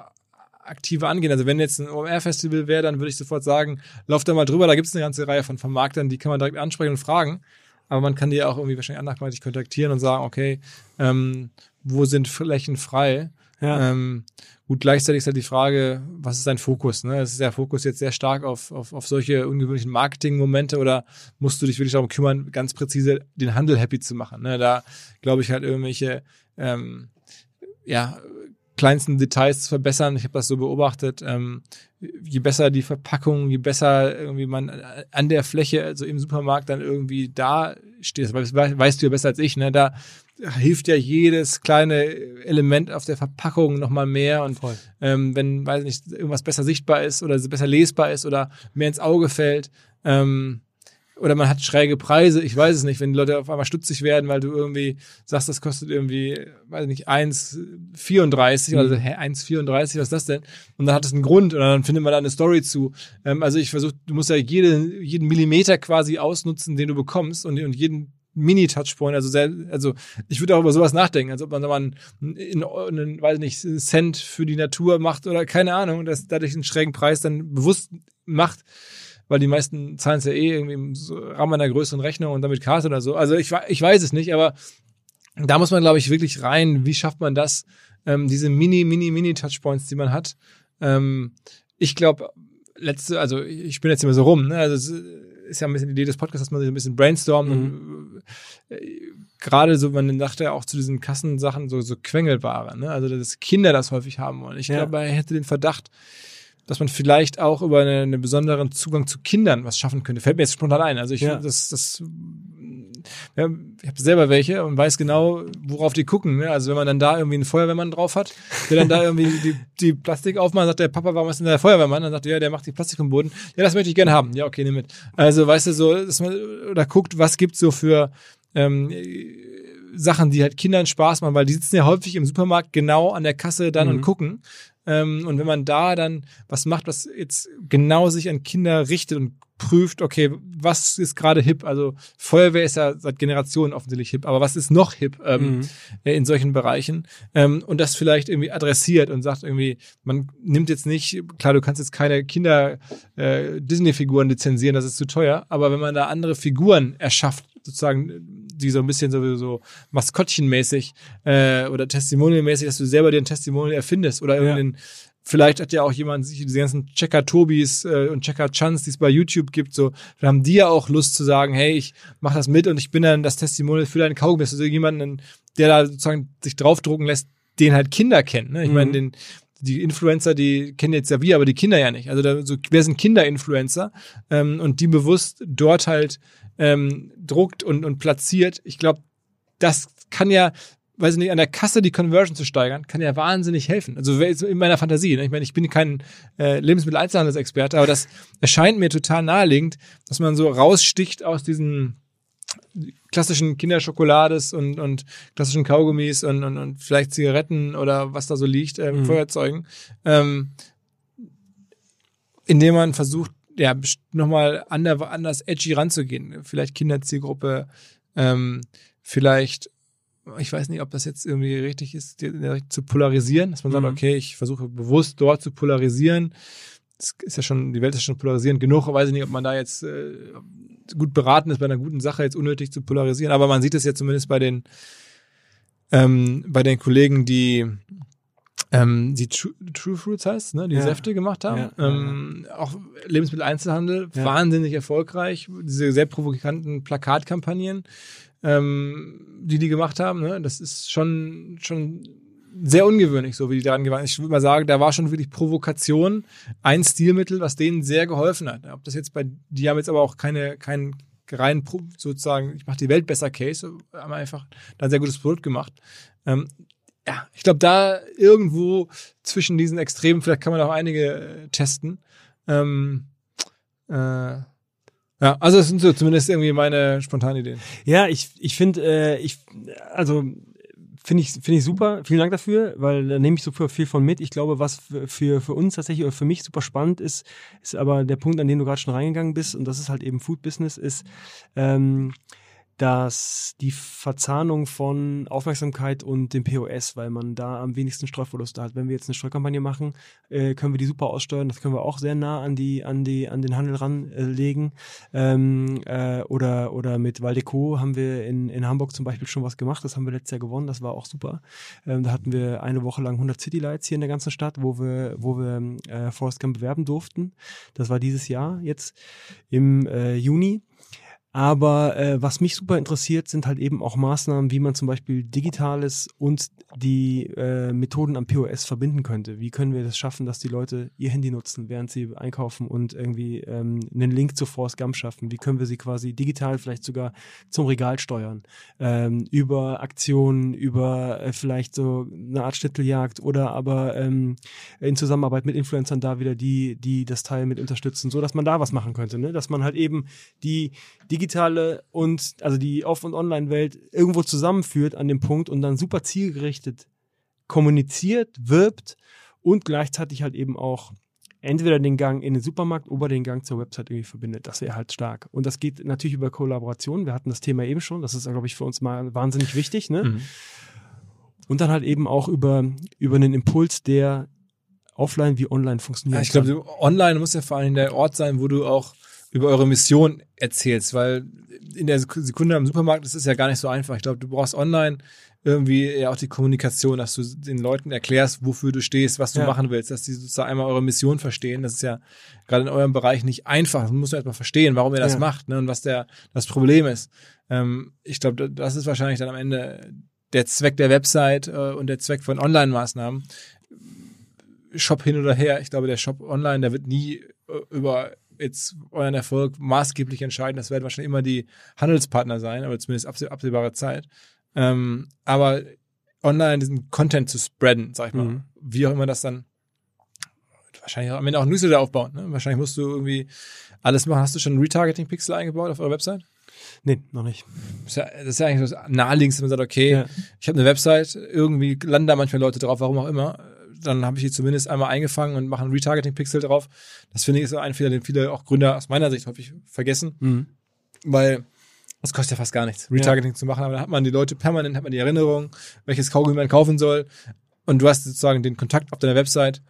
aktiver angehen. Also wenn jetzt ein OMR-Festival wäre, dann würde ich sofort sagen, lauf da mal drüber, da gibt es eine ganze Reihe von Vermarktern, die kann man direkt ansprechen und fragen. Aber man kann die auch irgendwie wahrscheinlich anderweitig kontaktieren und sagen, okay, ähm, wo sind Flächen frei? Ja. Ähm, gut, gleichzeitig ist halt die Frage, was ist dein Fokus? Ne? Ist der Fokus jetzt sehr stark auf, auf, auf solche ungewöhnlichen Marketing-Momente oder musst du dich wirklich darum kümmern, ganz präzise den Handel happy zu machen? Ne? Da glaube ich halt irgendwelche ähm, ja, kleinsten Details zu verbessern. Ich habe das so beobachtet. Ähm, je besser die Verpackung, je besser irgendwie man an der Fläche, also im Supermarkt dann irgendwie da steht, das weißt, du ja besser als ich, ne? Da hilft ja jedes kleine Element auf der Verpackung nochmal mehr und Voll. ähm, wenn, weiß nicht, irgendwas besser sichtbar ist oder besser lesbar ist oder mehr ins Auge fällt, ähm, oder man hat schräge Preise, ich weiß es nicht, wenn die Leute auf einmal stutzig werden, weil du irgendwie sagst, das kostet irgendwie, weiß ich nicht, 1,34 Mhm. oder so, hä, 1,34, was ist das denn? Und dann hat es einen Grund oder dann findet man da eine Story zu. Ähm, also ich versuche, du musst ja jede, jeden Millimeter quasi ausnutzen, den du bekommst und, und jeden Mini-Touchpoint, also sehr, also ich würde auch über sowas nachdenken, als ob man da mal einen, in, einen, weiß nicht, einen Cent für die Natur macht oder keine Ahnung, dass dadurch einen schrägen Preis dann bewusst macht, weil die meisten zahlen es ja eh irgendwie im Rahmen einer größeren Rechnung und damit Karte oder so. Also ich, ich weiß es nicht, aber da muss man, glaube ich, wirklich rein, wie schafft man das, ähm, diese Mini, Mini, Mini-Touchpoints, die man hat. Ähm, ich glaube, letzte, also ich bin jetzt immer so rum, ne? Also es ist ja ein bisschen die Idee des Podcasts, dass man sich ein bisschen brainstormt und äh, gerade so, man dachte ja auch zu diesen Kassensachen so, so Quengelware, ne? Also dass Kinder das häufig haben wollen. Ich Ja. glaube, er hätte den Verdacht, dass man vielleicht auch über einen, einen besonderen Zugang zu Kindern was schaffen könnte. Fällt mir jetzt spontan ein. Also ich, Ja. das, das, ja, ich habe selber welche und weiß genau, worauf die gucken. Ne? Also wenn man dann da irgendwie einen Feuerwehrmann drauf hat, der dann da irgendwie die, die Plastik aufmacht, sagt der Papa, warum ist denn der Feuerwehrmann? Dann sagt er, ja, der macht die Plastik vom Boden. Ja, das möchte ich gerne haben. Ja, okay, nimm mit. Also weißt du so, dass man oder guckt, was gibt's so für ähm, Sachen, die halt Kindern Spaß machen, weil die sitzen ja häufig im Supermarkt genau an der Kasse dann und gucken. Ähm, und wenn man da dann was macht, was jetzt genau sich an Kinder richtet und prüft, okay, was ist gerade hip? Also Feuerwehr ist ja seit Generationen offensichtlich hip, aber was ist noch hip ähm, äh, in solchen Bereichen? Ähm, und das vielleicht irgendwie adressiert und sagt irgendwie, man nimmt jetzt nicht, klar, du kannst jetzt keine Kinder äh, Disney-Figuren lizenzieren, das ist zu teuer, aber wenn man da andere Figuren erschafft, sozusagen, die so ein bisschen so, so maskottchenmäßig äh, oder testimonialmäßig, dass du selber dir ein Testimonial erfindest oder irgendeinen Vielleicht hat ja auch jemand sich diese ganzen Checker Tobis äh, und Checker Chans, die es bei YouTube gibt, so, dann haben die ja auch Lust zu sagen, hey, ich mach das mit und ich bin dann das Testimonial für deinen Kaugummi. Also jemanden, der da sozusagen sich draufdrucken lässt, den halt Kinder kennen. Ne? Ich meine, den die Influencer, die kennen jetzt ja wir, aber die Kinder ja nicht. Also da, so, wer sind Kinder-Influencer ähm, und die bewusst dort halt ähm, druckt und, und platziert. Ich glaube, das kann ja, weiß ich nicht, an der Kasse die Conversion zu steigern, kann ja wahnsinnig helfen. Also in meiner Fantasie. Ne? Ich meine, ich bin kein äh, Lebensmitteleinzelhandelsexperte, aber das erscheint mir total naheliegend, dass man so raussticht aus diesen klassischen Kinderschokolades und, und klassischen Kaugummis und, und, und vielleicht Zigaretten oder was da so liegt, ähm, Feuerzeugen, ähm, indem man versucht, ja, nochmal ander, anders edgy ranzugehen. Vielleicht Kinderzielgruppe, ähm, vielleicht, ich weiß nicht, ob das jetzt irgendwie richtig ist, zu polarisieren, dass man sagt, Mhm. okay, ich versuche bewusst dort zu polarisieren. Das ist ja schon, die Welt ist schon polarisierend genug, weiß ich nicht, ob man da jetzt äh, gut beraten ist, bei einer guten Sache jetzt unnötig zu polarisieren, aber man sieht es ja zumindest bei den ähm, bei den Kollegen, die ähm, die True, True Fruits heißt, ne, die Ja. Säfte gemacht haben. Ja, ähm, Auch Lebensmitteleinzelhandel, Ja. wahnsinnig erfolgreich. Diese sehr provokanten Plakatkampagnen, ähm, die die gemacht haben, ne, das ist schon schon sehr ungewöhnlich, so wie die daran gewandt. Ich würde mal sagen, da war schon wirklich Provokation ein Stilmittel, was denen sehr geholfen hat. Ob das jetzt bei, die haben jetzt aber auch keine, kein rein sozusagen, ich mache die Welt besser Case, haben einfach da ein sehr gutes Produkt gemacht. Ähm, ja, ich glaube, da irgendwo zwischen diesen Extremen, vielleicht kann man auch einige äh, testen. Ähm, äh, Ja, also das sind so zumindest irgendwie meine spontanen Ideen. Ja, ich, ich finde, äh, ich, also finde ich, finde ich super. Vielen Dank dafür, weil da nehme ich super viel von mit. Ich glaube, was für, für uns tatsächlich oder für mich super spannend ist, ist aber der Punkt, an den du gerade schon reingegangen bist, und das ist halt eben Food Business, ist, ähm, dass die Verzahnung von Aufmerksamkeit und dem POS, weil man da am wenigsten Streuverluste hat. Wenn wir jetzt eine Streukampagne machen, äh, können wir die super aussteuern. Das können wir auch sehr nah an die an die an den Handel ranlegen. Äh, ähm, äh, oder oder mit Valdeco haben wir in in Hamburg zum Beispiel schon was gemacht. Das haben wir letztes Jahr gewonnen. Das war auch super. Ähm, da hatten wir eine Woche lang 100 City Lights hier in der ganzen Stadt, wo wir wo wir äh, Forest Camp bewerben durften. Das war dieses Jahr jetzt im äh, Juni. Aber äh, was mich super interessiert, sind halt eben auch Maßnahmen, wie man zum Beispiel Digitales und die äh, Methoden am POS verbinden könnte. Wie können wir das schaffen, dass die Leute ihr Handy nutzen, während sie einkaufen und irgendwie ähm, einen Link zu Force Gump schaffen? Wie können wir sie quasi digital vielleicht sogar zum Regal steuern? Ähm, über Aktionen, über äh, vielleicht so eine Art Schnitteljagd oder aber ähm, in Zusammenarbeit mit Influencern da wieder die, die das Teil mit unterstützen, so dass man da was machen könnte, ne? Dass man halt eben die digital digitale und also die Off- und Online-Welt irgendwo zusammenführt an dem Punkt und dann super zielgerichtet kommuniziert, wirbt und gleichzeitig halt eben auch entweder den Gang in den Supermarkt oder den Gang zur Website irgendwie verbindet. Das wäre halt stark. Und das geht natürlich über Kollaboration. Wir hatten das Thema eben schon. Das ist, glaube ich, für uns mal wahnsinnig wichtig. Ne? Mhm. Und dann halt eben auch über, über einen Impuls, der offline wie online funktioniert. Ja, ich glaube, online muss ja vor allem der Ort sein, wo du auch über eure Mission erzählst, weil in der Sekunde am Supermarkt ist es ja gar nicht so einfach. Ich glaube, du brauchst online irgendwie ja auch die Kommunikation, dass du den Leuten erklärst, wofür du stehst, was du ja. machen willst, dass die sozusagen einmal eure Mission verstehen. Das ist ja gerade in eurem Bereich nicht einfach. Das muss man erstmal verstehen, warum ihr das ja. macht ne, und was der das Problem ist. Ähm, ich glaube, das ist wahrscheinlich dann am Ende der Zweck der Website äh, und der Zweck von Online-Maßnahmen. Shop hin oder her. Ich glaube, der Shop online, der wird nie äh, über jetzt euren Erfolg maßgeblich entscheiden. Das werden wahrscheinlich immer die Handelspartner sein, aber zumindest abseh absehbare Zeit. Ähm, aber online diesen Content zu spreaden, sag ich mal, mhm. wie auch immer das dann wahrscheinlich am Ende auch Newsletter aufbauen. Ne? Wahrscheinlich musst du irgendwie alles machen. Hast du schon einen Retargeting-Pixel eingebaut auf eurer Website? Nee, noch nicht. Das ist ja, das ist ja eigentlich das naheliegendste, wenn man sagt, okay, ja. ich habe eine Website, irgendwie landen da manchmal Leute drauf, warum auch immer dann habe ich die zumindest einmal eingefangen und mache einen Retargeting-Pixel drauf. Das finde ich ist ein Fehler, den viele auch Gründer aus meiner Sicht häufig vergessen, mhm. weil das kostet ja fast gar nichts, Retargeting ja. zu machen, aber dann hat man die Leute permanent, hat man die Erinnerung, welches Kaugummi man kaufen soll und du hast sozusagen den Kontakt auf deiner Website.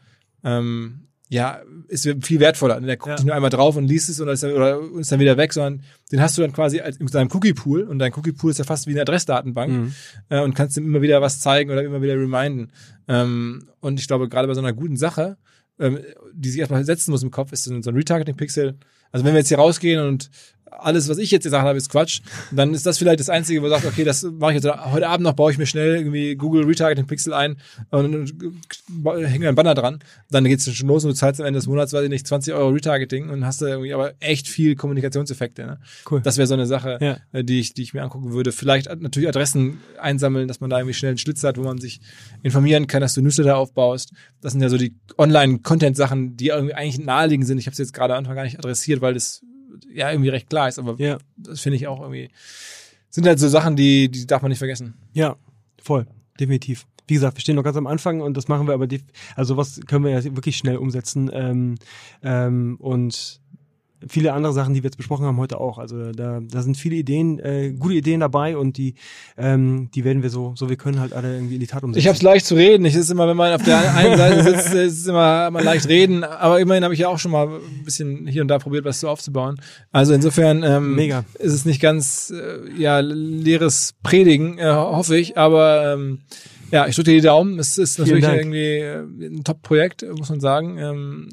Ähm, ja, ist viel wertvoller. Der guckt ja. nicht nur einmal drauf und liest es oder ist, dann, oder ist dann wieder weg, sondern den hast du dann quasi als, in seinem Cookie-Pool und dein Cookie-Pool ist ja fast wie eine Adressdatenbank mhm. äh, und kannst ihm immer wieder was zeigen oder immer wieder reminden. Ähm, und ich glaube, gerade bei so einer guten Sache, ähm, die sich erstmal setzen muss im Kopf, ist so ein Retargeting-Pixel. Also wenn wir jetzt hier rausgehen und alles, was ich jetzt gesagt habe, ist Quatsch, dann ist das vielleicht das Einzige, wo man sagt, okay, das mache ich jetzt heute Abend noch, baue ich mir schnell irgendwie Google Retargeting Pixel ein und hänge einen Banner dran. Dann geht's schon los und du zahlst am Ende des Monats, weiß ich nicht, 20 Euro Retargeting und hast da irgendwie aber echt viel Kommunikationseffekte. Ne? Cool. Das wäre so eine Sache, ja. Äh, die ich, die ich mir angucken würde. Vielleicht natürlich Adressen einsammeln, dass man da irgendwie schnell einen Schlitz hat, wo man sich informieren kann, dass du Newsletter aufbaust. Das sind ja so die Online-Content-Sachen, die irgendwie eigentlich naheliegend sind. Ich habe es jetzt gerade am Anfang gar nicht adressiert, weil das ja irgendwie recht klar ist, aber ja. das finde ich auch irgendwie, sind halt so Sachen, die, die darf man nicht vergessen. Ja, voll, definitiv. Wie gesagt, wir stehen noch ganz am Anfang und das machen wir aber, also was können wir ja wirklich schnell umsetzen ähm, ähm, und viele andere Sachen, die wir jetzt besprochen haben heute auch. Also da, da sind viele Ideen, äh, gute Ideen dabei und die, ähm, die werden wir so, so wir können halt alle irgendwie in die Tat umsetzen. Ich habe es leicht zu reden. Ich ist immer, wenn man auf der einen Seite sitzt, ist es immer, immer leicht reden. Aber immerhin habe ich ja auch schon mal ein bisschen hier und da probiert, was so aufzubauen. Also insofern ähm, Mega. ist es nicht ganz äh, ja leeres Predigen, äh, hoffe ich. Aber ähm, ja, ich drücke dir die Daumen. Es ist natürlich irgendwie äh, ein Top-Projekt, muss man sagen. Ähm,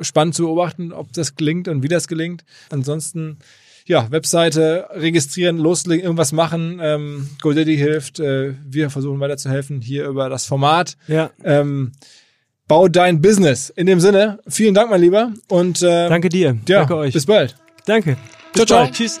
spannend zu beobachten, ob das gelingt und wie das gelingt. Ansonsten, ja, Webseite registrieren, loslegen, irgendwas machen. Ähm, GoDaddy hilft. Äh, wir versuchen weiterzuhelfen hier über das Format. Ja. Ähm, bau dein Business. In dem Sinne, vielen Dank, mein Lieber. Und äh, danke dir. Ja, danke euch. Bis bald. Danke. Bis ciao, ciao. Tschüss.